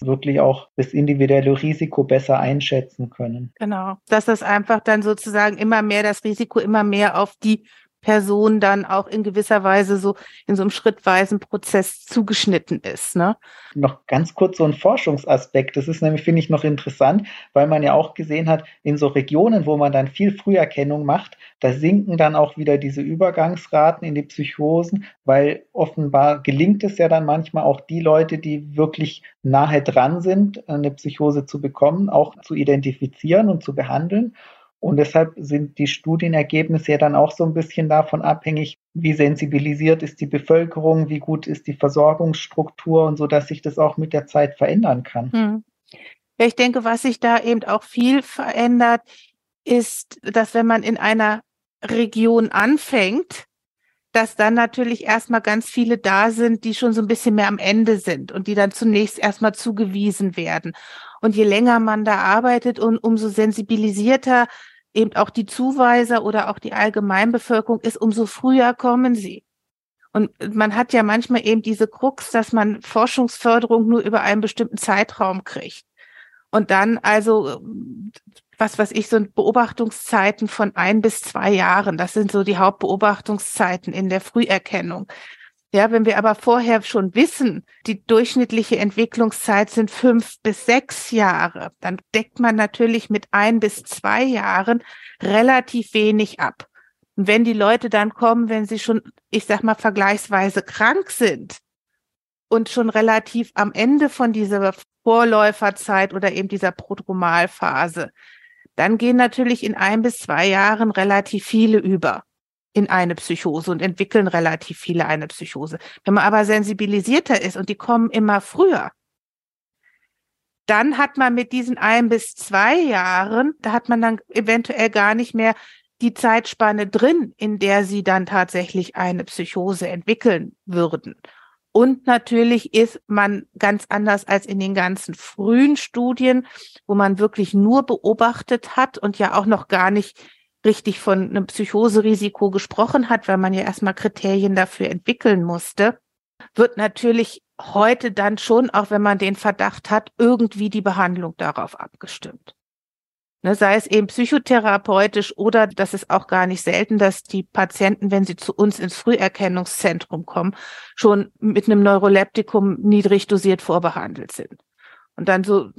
wirklich auch das individuelle Risiko besser einschätzen können. Genau, dass das einfach dann sozusagen immer mehr das Risiko immer mehr auf die Person dann auch in gewisser Weise so in so einem schrittweisen Prozess zugeschnitten ist. Ne? Noch ganz kurz so ein Forschungsaspekt. Das ist nämlich, finde ich, noch interessant, weil man ja auch gesehen hat, in so Regionen, wo man dann viel Früherkennung macht, da sinken dann auch wieder diese Übergangsraten in die Psychosen, weil offenbar gelingt es ja dann manchmal auch die Leute, die wirklich nahe dran sind, eine Psychose zu bekommen, auch zu identifizieren und zu behandeln. Und deshalb sind die Studienergebnisse ja dann auch so ein bisschen davon abhängig, wie sensibilisiert ist die Bevölkerung, wie gut ist die Versorgungsstruktur und so, dass sich das auch mit der Zeit verändern kann. Hm. Ja, ich denke, was sich da eben auch viel verändert, ist, dass wenn man in einer Region anfängt, dass dann natürlich erstmal ganz viele da sind, die schon so ein bisschen mehr am Ende sind und die dann zunächst erstmal zugewiesen werden. Und je länger man da arbeitet und umso sensibilisierter eben auch die Zuweiser oder auch die Allgemeinbevölkerung ist, umso früher kommen sie. Und man hat ja manchmal eben diese Krux, dass man Forschungsförderung nur über einen bestimmten Zeitraum kriegt. Und dann also, was weiß ich, so Beobachtungszeiten von ein bis zwei Jahren. Das sind so die Hauptbeobachtungszeiten in der Früherkennung. Ja, wenn wir aber vorher schon wissen, die durchschnittliche Entwicklungszeit sind fünf bis sechs Jahre, dann deckt man natürlich mit ein bis zwei Jahren relativ wenig ab. Und wenn die Leute dann kommen, wenn sie schon, ich sag mal, vergleichsweise krank sind und schon relativ am Ende von dieser Vorläuferzeit oder eben dieser Prodromalphase, dann gehen natürlich in ein bis zwei Jahren relativ viele über in eine Psychose und entwickeln relativ viele eine Psychose. Wenn man aber sensibilisierter ist und die kommen immer früher, dann hat man mit diesen ein bis zwei Jahren, da hat man dann eventuell gar nicht mehr die Zeitspanne drin, in der sie dann tatsächlich eine Psychose entwickeln würden. Und natürlich ist man ganz anders als in den ganzen frühen Studien, wo man wirklich nur beobachtet hat und ja auch noch gar nicht richtig von einem Psychoserisiko gesprochen hat, weil man ja erstmal Kriterien dafür entwickeln musste, wird natürlich heute dann schon, auch wenn man den Verdacht hat, irgendwie die Behandlung darauf abgestimmt. Ne, sei es eben psychotherapeutisch oder das ist auch gar nicht selten, dass die Patienten, wenn sie zu uns ins Früherkennungszentrum kommen, schon mit einem Neuroleptikum niedrig dosiert vorbehandelt sind. Und dann so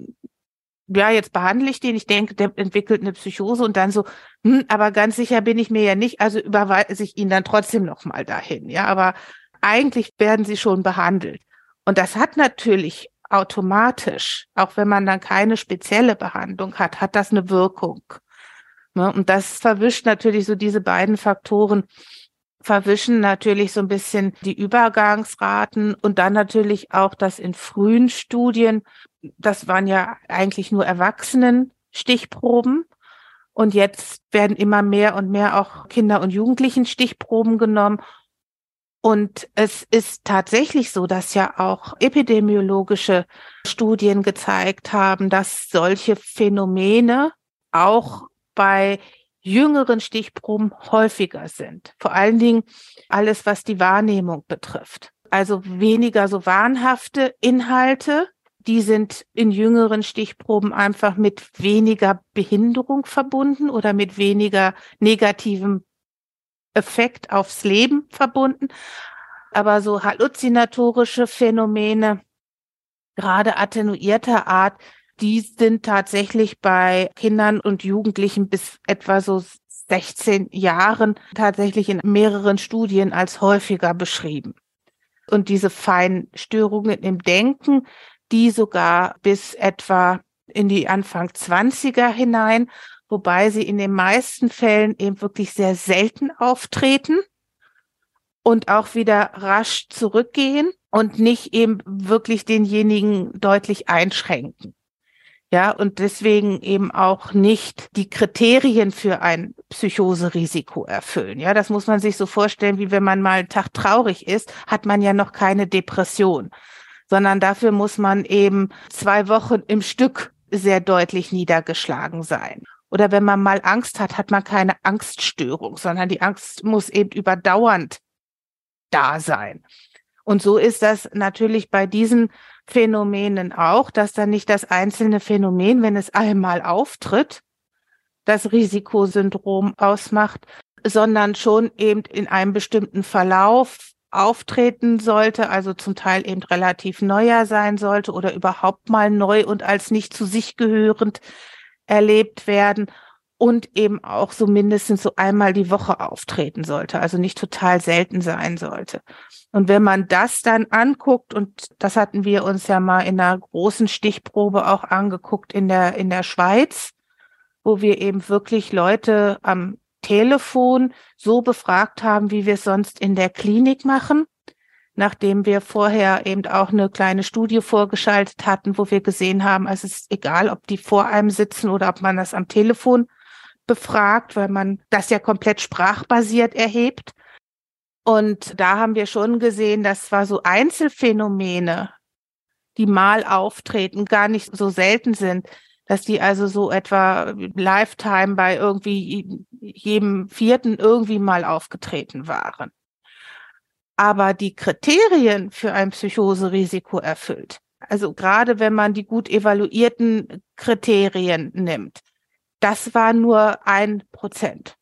ja, jetzt behandle ich den, ich denke, der entwickelt eine Psychose und dann so, hm, aber ganz sicher bin ich mir ja nicht, also überweise ich ihn dann trotzdem nochmal dahin, ja, aber eigentlich werden sie schon behandelt. Und das hat natürlich automatisch, auch wenn man dann keine spezielle Behandlung hat, hat das eine Wirkung. Ne? Und das verwischt natürlich so diese beiden Faktoren, verwischen natürlich so ein bisschen die Übergangsraten und dann natürlich auch das in frühen Studien, das waren ja eigentlich nur Erwachsenen Stichproben. Und jetzt werden immer mehr und mehr auch Kinder- und Jugendlichen Stichproben genommen. Und es ist tatsächlich so, dass ja auch epidemiologische Studien gezeigt haben, dass solche Phänomene auch bei jüngeren Stichproben häufiger sind. Vor allen Dingen alles, was die Wahrnehmung betrifft. Also weniger so wahnhafte Inhalte, die sind in jüngeren Stichproben einfach mit weniger Behinderung verbunden oder mit weniger negativem Effekt aufs Leben verbunden. Aber so halluzinatorische Phänomene, gerade attenuierter Art, die sind tatsächlich bei Kindern und Jugendlichen bis etwa so 16 Jahren tatsächlich in mehreren Studien als häufiger beschrieben. Und diese feinen Störungen im Denken, die sogar bis etwa in die Anfang 20er hinein, wobei sie in den meisten Fällen eben wirklich sehr selten auftreten und auch wieder rasch zurückgehen und nicht eben wirklich denjenigen deutlich einschränken. Ja, und deswegen eben auch nicht die Kriterien für ein Psychoserisiko erfüllen. Ja, das muss man sich so vorstellen, wie wenn man mal einen Tag traurig ist, hat man ja noch keine Depression, sondern dafür muss man eben zwei Wochen im Stück sehr deutlich niedergeschlagen sein. Oder wenn man mal Angst hat, hat man keine Angststörung, sondern die Angst muss eben überdauernd da sein. Und so ist das natürlich bei diesen Phänomenen auch, dass dann nicht das einzelne Phänomen, wenn es einmal auftritt, das Risikosyndrom ausmacht, sondern schon eben in einem bestimmten Verlauf auftreten sollte, also zum Teil eben relativ neuer sein sollte oder überhaupt mal neu und als nicht zu sich gehörend erlebt werden und eben auch so mindestens so einmal die Woche auftreten sollte, also nicht total selten sein sollte. Und wenn man das dann anguckt, und das hatten wir uns ja mal in einer großen Stichprobe auch angeguckt in der, in der Schweiz, wo wir eben wirklich Leute am Telefon so befragt haben, wie wir es sonst in der Klinik machen, nachdem wir vorher eben auch eine kleine Studie vorgeschaltet hatten, wo wir gesehen haben, also es ist egal, ob die vor einem sitzen oder ob man das am Telefon befragt, weil man das ja komplett sprachbasiert erhebt. Und da haben wir schon gesehen, dass zwar so Einzelfänomene, die mal auftreten, gar nicht so selten sind, dass die also so etwa Lifetime bei irgendwie jedem vierten irgendwie mal aufgetreten waren. Aber die Kriterien für ein Psychoserisiko erfüllt, also gerade wenn man die gut evaluierten Kriterien nimmt, das war nur ein Prozent.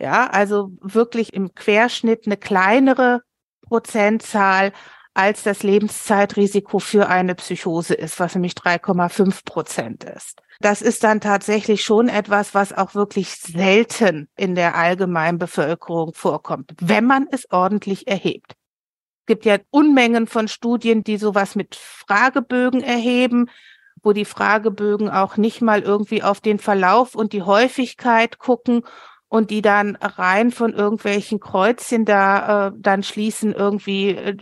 Ja, also wirklich im Querschnitt eine kleinere Prozentzahl als das Lebenszeitrisiko für eine Psychose ist, was nämlich 3,5 Prozent ist. Das ist dann tatsächlich schon etwas, was auch wirklich selten in der allgemeinen Bevölkerung vorkommt, wenn man es ordentlich erhebt. Es gibt ja Unmengen von Studien, die sowas mit Fragebögen erheben, wo die Fragebögen auch nicht mal irgendwie auf den Verlauf und die Häufigkeit gucken und die dann rein von irgendwelchen Kreuzchen da äh, dann schließen irgendwie äh,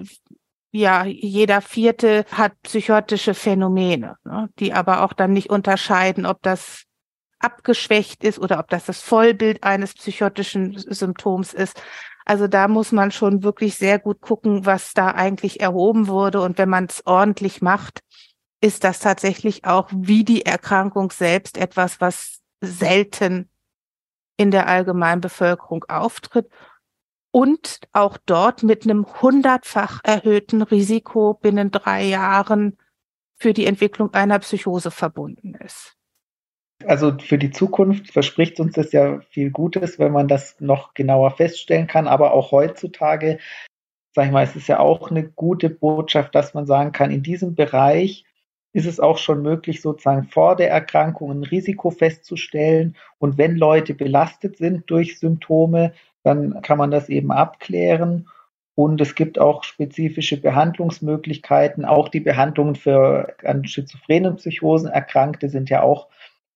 ja jeder vierte hat psychotische Phänomene, ne, die aber auch dann nicht unterscheiden, ob das abgeschwächt ist oder ob das das Vollbild eines psychotischen Symptoms ist. Also da muss man schon wirklich sehr gut gucken, was da eigentlich erhoben wurde. Und wenn man es ordentlich macht, ist das tatsächlich auch wie die Erkrankung selbst etwas, was selten in der allgemeinen Bevölkerung auftritt und auch dort mit einem hundertfach erhöhten Risiko binnen drei Jahren für die Entwicklung einer Psychose verbunden ist. Also für die Zukunft verspricht uns das ja viel Gutes, wenn man das noch genauer feststellen kann. Aber auch heutzutage, sag ich mal, es ist ja auch eine gute Botschaft, dass man sagen kann, in diesem Bereich ist es auch schon möglich, sozusagen vor der Erkrankung ein Risiko festzustellen. Und wenn Leute belastet sind durch Symptome, dann kann man das eben abklären. Und es gibt auch spezifische Behandlungsmöglichkeiten. Auch die Behandlungen für an schizophrenen Psychosen Erkrankte sind ja auch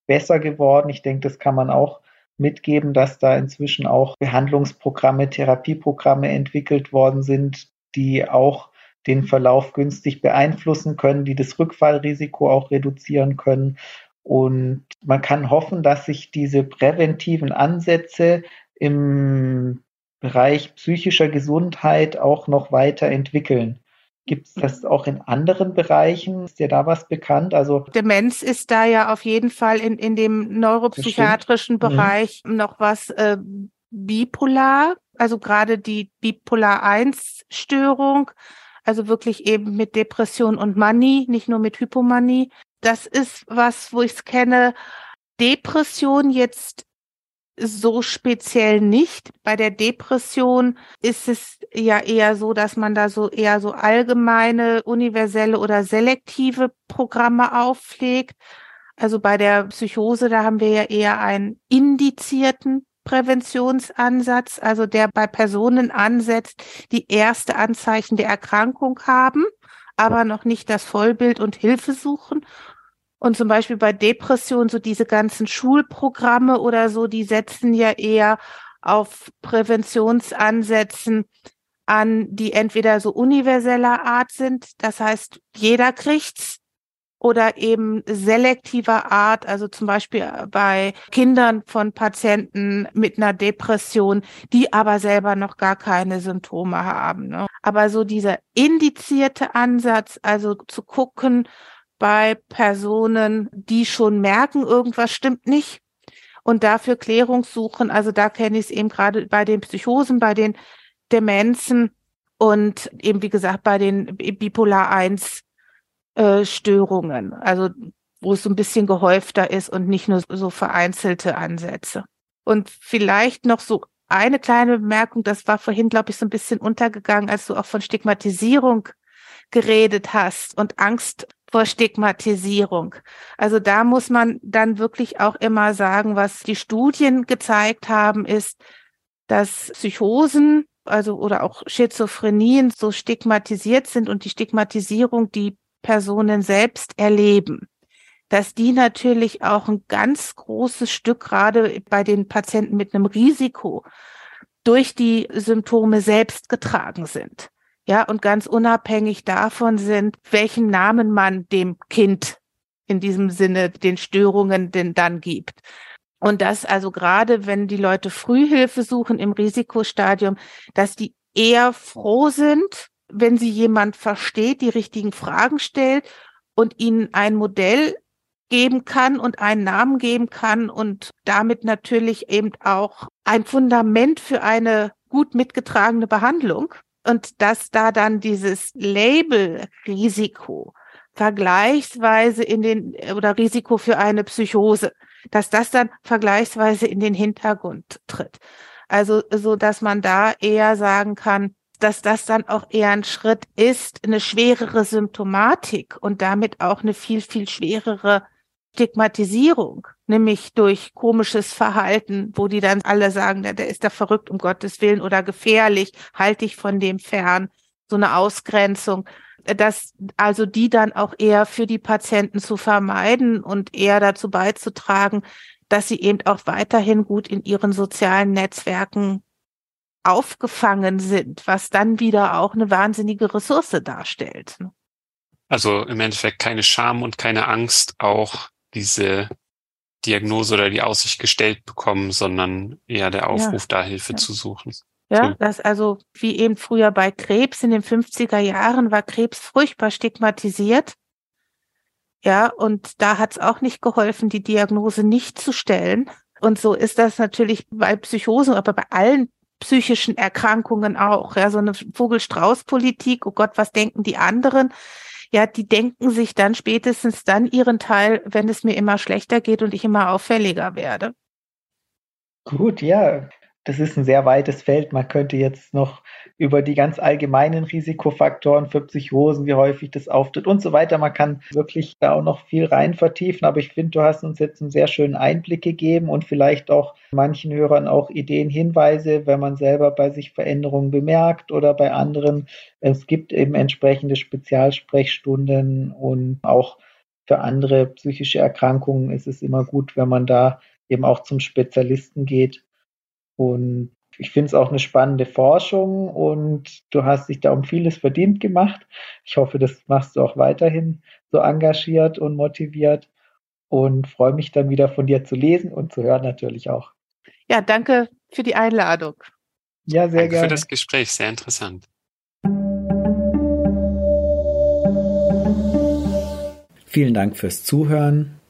besser geworden. Ich denke, das kann man auch mitgeben, dass da inzwischen auch Behandlungsprogramme, Therapieprogramme entwickelt worden sind, die auch den Verlauf günstig beeinflussen können, die das Rückfallrisiko auch reduzieren können. Und man kann hoffen, dass sich diese präventiven Ansätze im Bereich psychischer Gesundheit auch noch weiterentwickeln. Gibt es das auch in anderen Bereichen? Ist dir da was bekannt? Also Demenz ist da ja auf jeden Fall in, in dem neuropsychiatrischen Bereich mhm. noch was äh, bipolar, also gerade die Bipolar 1 Störung, also wirklich eben mit Depression und Manie, nicht nur mit Hypomanie. Das ist was, wo ich es kenne. Depression jetzt so speziell nicht. Bei der Depression ist es ja eher so, dass man da so eher so allgemeine, universelle oder selektive Programme auflegt. Also bei der Psychose, da haben wir ja eher einen indizierten Präventionsansatz, also der bei Personen ansetzt, die erste Anzeichen der Erkrankung haben, aber noch nicht das Vollbild und Hilfe suchen. Und zum Beispiel bei Depression, so diese ganzen Schulprogramme oder so, die setzen ja eher auf Präventionsansätzen an, die entweder so universeller Art sind, das heißt, jeder kriegt's, oder eben selektiver Art, also zum Beispiel bei Kindern von Patienten mit einer Depression, die aber selber noch gar keine Symptome haben. Ne? Aber so dieser indizierte Ansatz, also zu gucken, bei Personen, die schon merken, irgendwas stimmt nicht und dafür Klärung suchen. Also da kenne ich es eben gerade bei den Psychosen, bei den Demenzen und eben wie gesagt bei den Bipolar 1 äh, Störungen. Also wo es so ein bisschen gehäufter ist und nicht nur so vereinzelte Ansätze. Und vielleicht noch so eine kleine Bemerkung, das war vorhin, glaube ich, so ein bisschen untergegangen, als du auch von Stigmatisierung geredet hast und Angst vor Stigmatisierung. Also da muss man dann wirklich auch immer sagen, was die Studien gezeigt haben, ist, dass Psychosen, also oder auch Schizophrenien so stigmatisiert sind und die Stigmatisierung die Personen selbst erleben, dass die natürlich auch ein ganz großes Stück gerade bei den Patienten mit einem Risiko durch die Symptome selbst getragen sind ja, und ganz unabhängig davon sind, welchen Namen man dem Kind in diesem Sinne den Störungen denn dann gibt. Und das also gerade, wenn die Leute Frühhilfe suchen im Risikostadium, dass die eher froh sind, wenn sie jemand versteht, die richtigen Fragen stellt und ihnen ein Modell geben kann und einen Namen geben kann und damit natürlich eben auch ein Fundament für eine gut mitgetragene Behandlung und dass da dann dieses Label Risiko vergleichsweise in den oder Risiko für eine Psychose, dass das dann vergleichsweise in den Hintergrund tritt. Also so, dass man da eher sagen kann, dass das dann auch eher ein Schritt ist, eine schwerere Symptomatik und damit auch eine viel, viel schwerere Stigmatisierung, nämlich durch komisches Verhalten, wo die dann alle sagen, der, ist da verrückt um Gottes Willen oder gefährlich, halte ich von dem fern, so eine Ausgrenzung, dass also die dann auch eher für die Patienten zu vermeiden und eher dazu beizutragen, dass sie eben auch weiterhin gut in ihren sozialen Netzwerken aufgefangen sind, was dann wieder auch eine wahnsinnige Ressource darstellt. Also im Endeffekt keine Scham und keine Angst, auch diese Diagnose oder die Aussicht gestellt bekommen, sondern eher der Aufruf, ja. da Hilfe ja. zu suchen. Ja, so. das also wie eben früher bei Krebs in den 50er Jahren war Krebs furchtbar stigmatisiert. Ja, und da hat es auch nicht geholfen, die Diagnose nicht zu stellen. Und so ist das natürlich bei Psychosen, aber bei allen psychischen Erkrankungen auch. Ja, so eine Vogelstrauß-Politik, oh Gott, was denken die anderen? ja, die denken sich dann spätestens dann ihren Teil, wenn es mir immer schlechter geht und ich immer auffälliger werde. Gut, ja, das ist ein sehr weites Feld. Man könnte jetzt noch über die ganz allgemeinen Risikofaktoren für Psychosen, wie häufig das auftritt und so weiter. Man kann wirklich da auch noch viel rein vertiefen, aber ich finde, du hast uns jetzt einen sehr schönen Einblick gegeben und vielleicht auch manchen Hörern auch Ideen, Hinweise, wenn man selber bei sich Veränderungen bemerkt oder bei anderen. Es gibt eben entsprechende Spezialsprechstunden und auch für andere psychische Erkrankungen ist es immer gut, wenn man da eben auch zum Spezialisten geht. Und ich finde es auch eine spannende Forschung und du hast dich da um vieles verdient gemacht. Ich hoffe, das machst du auch weiterhin so engagiert und motiviert und freue mich dann wieder von dir zu lesen und zu hören natürlich auch. Ja, danke für die Einladung. Ja, sehr Danke gerne. für das Gespräch, sehr interessant. Vielen Dank fürs Zuhören.